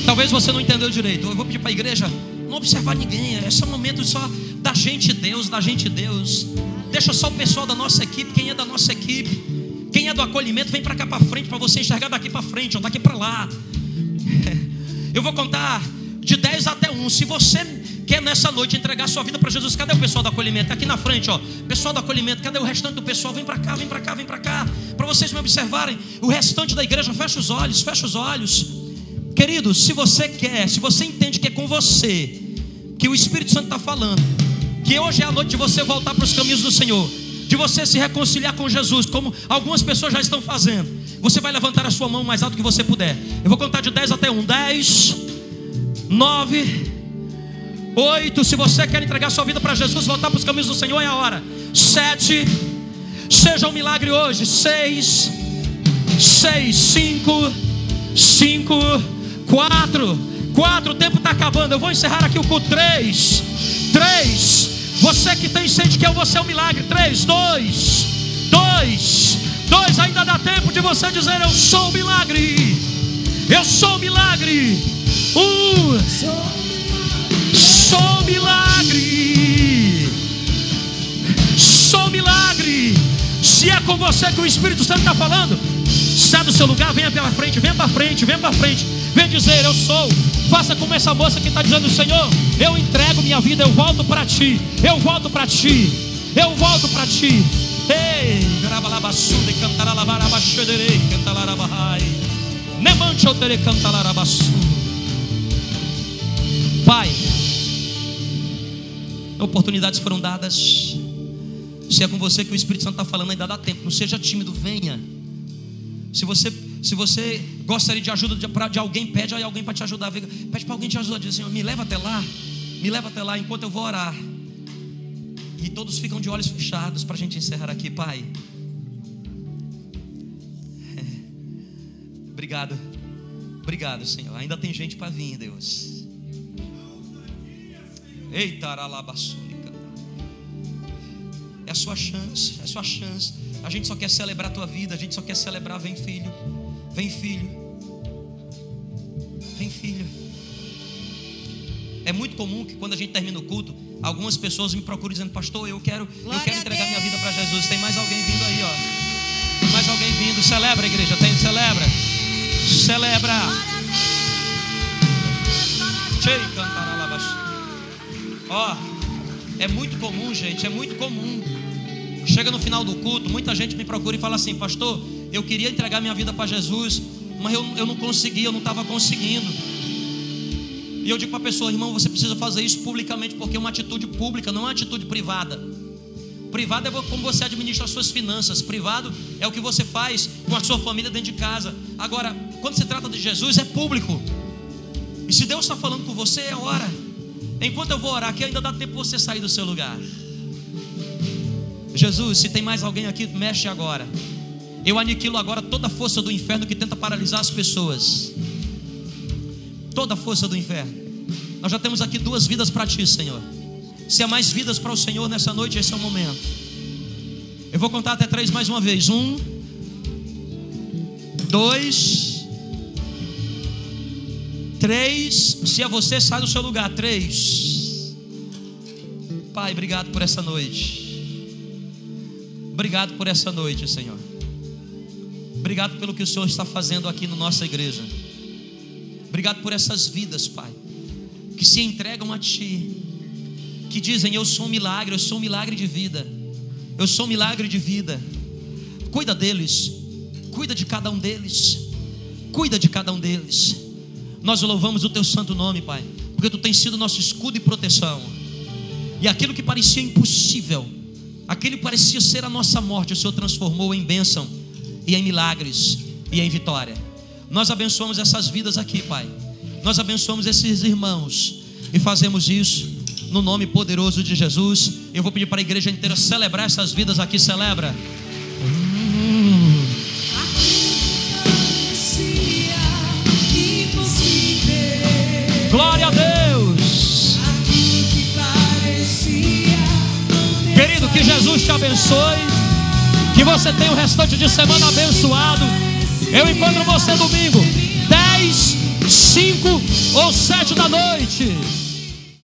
Talvez você não entendeu direito. Eu vou pedir para a igreja não observar ninguém. Esse é um momento só da gente Deus, da gente Deus. Deixa só o pessoal da nossa equipe, quem é da nossa equipe, quem é do acolhimento, vem para cá para frente para você enxergar daqui para frente ou daqui para lá. Eu vou contar de 10 até 1. Se você quer nessa noite entregar sua vida para Jesus, cadê o pessoal do acolhimento? Aqui na frente, ó. Pessoal do acolhimento, cadê o restante do pessoal? Vem para cá, vem para cá, vem para cá. Para vocês me observarem. O restante da igreja, fecha os olhos, fecha os olhos. Querido, se você quer, se você entende que é com você que o Espírito Santo está falando, que hoje é a noite de você voltar para os caminhos do Senhor, de você se reconciliar com Jesus, como algumas pessoas já estão fazendo. Você vai levantar a sua mão mais alto que você puder. Eu vou contar de 10 até 1. 10, 9, 8. Se você quer entregar sua vida para Jesus, voltar para os caminhos do Senhor, é a hora. 7. Seja um milagre hoje. 6, 6, 5, 5, 4, 4. O tempo está acabando. Eu vou encerrar aqui o culto. 3, 3. Você que tem sente que é você é um milagre. 3, 2, 2, 2. Ainda dá tempo de você dizer: Eu sou um milagre. Eu sou um milagre. Um. Sou milagre. Sou milagre. Se é com você que o Espírito Santo está falando, sai do seu lugar, venha pela frente, venha para frente, venha para frente. Venha dizer, eu sou. Faça como essa moça que está dizendo, Senhor, eu entrego minha vida, eu volto para ti. Eu volto para ti. Eu volto para ti. Ei, grabalabassude, cantaralabarabachederei, cantalarabahai. Nemante eu terei cantalarabassu. Pai, oportunidades foram dadas. Se é com você que o Espírito Santo está falando, ainda dá tempo. Não seja tímido, venha. Se você, se você gostaria de ajuda de, de alguém, pede a alguém para te ajudar. Pede para alguém te ajudar. Diz Senhor, me leva até lá. Me leva até lá enquanto eu vou orar. E todos ficam de olhos fechados para a gente encerrar aqui, Pai. Obrigado. Obrigado, Senhor. Ainda tem gente para vir, Deus. Eita, aralabassúnica. É a sua chance, é a sua chance. A gente só quer celebrar a tua vida, a gente só quer celebrar, vem filho. Vem filho. Vem filho. É muito comum que quando a gente termina o culto, algumas pessoas me procuram dizendo, pastor, eu quero, eu quero entregar minha vida para Jesus. Tem mais alguém vindo aí, ó. Tem mais alguém vindo. Celebra, igreja. Tem, celebra. Celebra. Ó, é muito comum, gente, é muito comum. Chega no final do culto, muita gente me procura e fala assim, pastor, eu queria entregar minha vida para Jesus, mas eu, eu não conseguia, eu não estava conseguindo. E eu digo para a pessoa, irmão, você precisa fazer isso publicamente, porque é uma atitude pública, não é uma atitude privada. Privado é como você administra as suas finanças. Privado é o que você faz com a sua família dentro de casa. Agora, quando se trata de Jesus, é público. E se Deus está falando com você, é hora. Enquanto eu vou orar aqui, ainda dá tempo você sair do seu lugar. Jesus, se tem mais alguém aqui, mexe agora. Eu aniquilo agora toda a força do inferno que tenta paralisar as pessoas. Toda a força do inferno. Nós já temos aqui duas vidas para ti, Senhor. Se há mais vidas para o Senhor nessa noite, esse é o momento. Eu vou contar até três mais uma vez. Um, dois, três. Se é você, sai do seu lugar. Três. Pai, obrigado por essa noite. Obrigado por essa noite, Senhor. Obrigado pelo que o Senhor está fazendo aqui na nossa igreja. Obrigado por essas vidas, Pai, que se entregam a Ti, que dizem: Eu sou um milagre, eu sou um milagre de vida, eu sou um milagre de vida. Cuida deles, cuida de cada um deles, cuida de cada um deles. Nós louvamos o Teu santo nome, Pai, porque Tu tens sido nosso escudo e proteção. E aquilo que parecia impossível, Aquele que parecia ser a nossa morte, o Senhor transformou em bênção e em milagres e em vitória. Nós abençoamos essas vidas aqui, Pai. Nós abençoamos esses irmãos e fazemos isso no nome poderoso de Jesus. Eu vou pedir para a igreja inteira celebrar essas vidas aqui, celebra. Glória a Deus. Querido, que Jesus te abençoe. Que você tenha o restante de semana abençoado. Eu encontro você domingo, 10, 5 ou 7 da noite.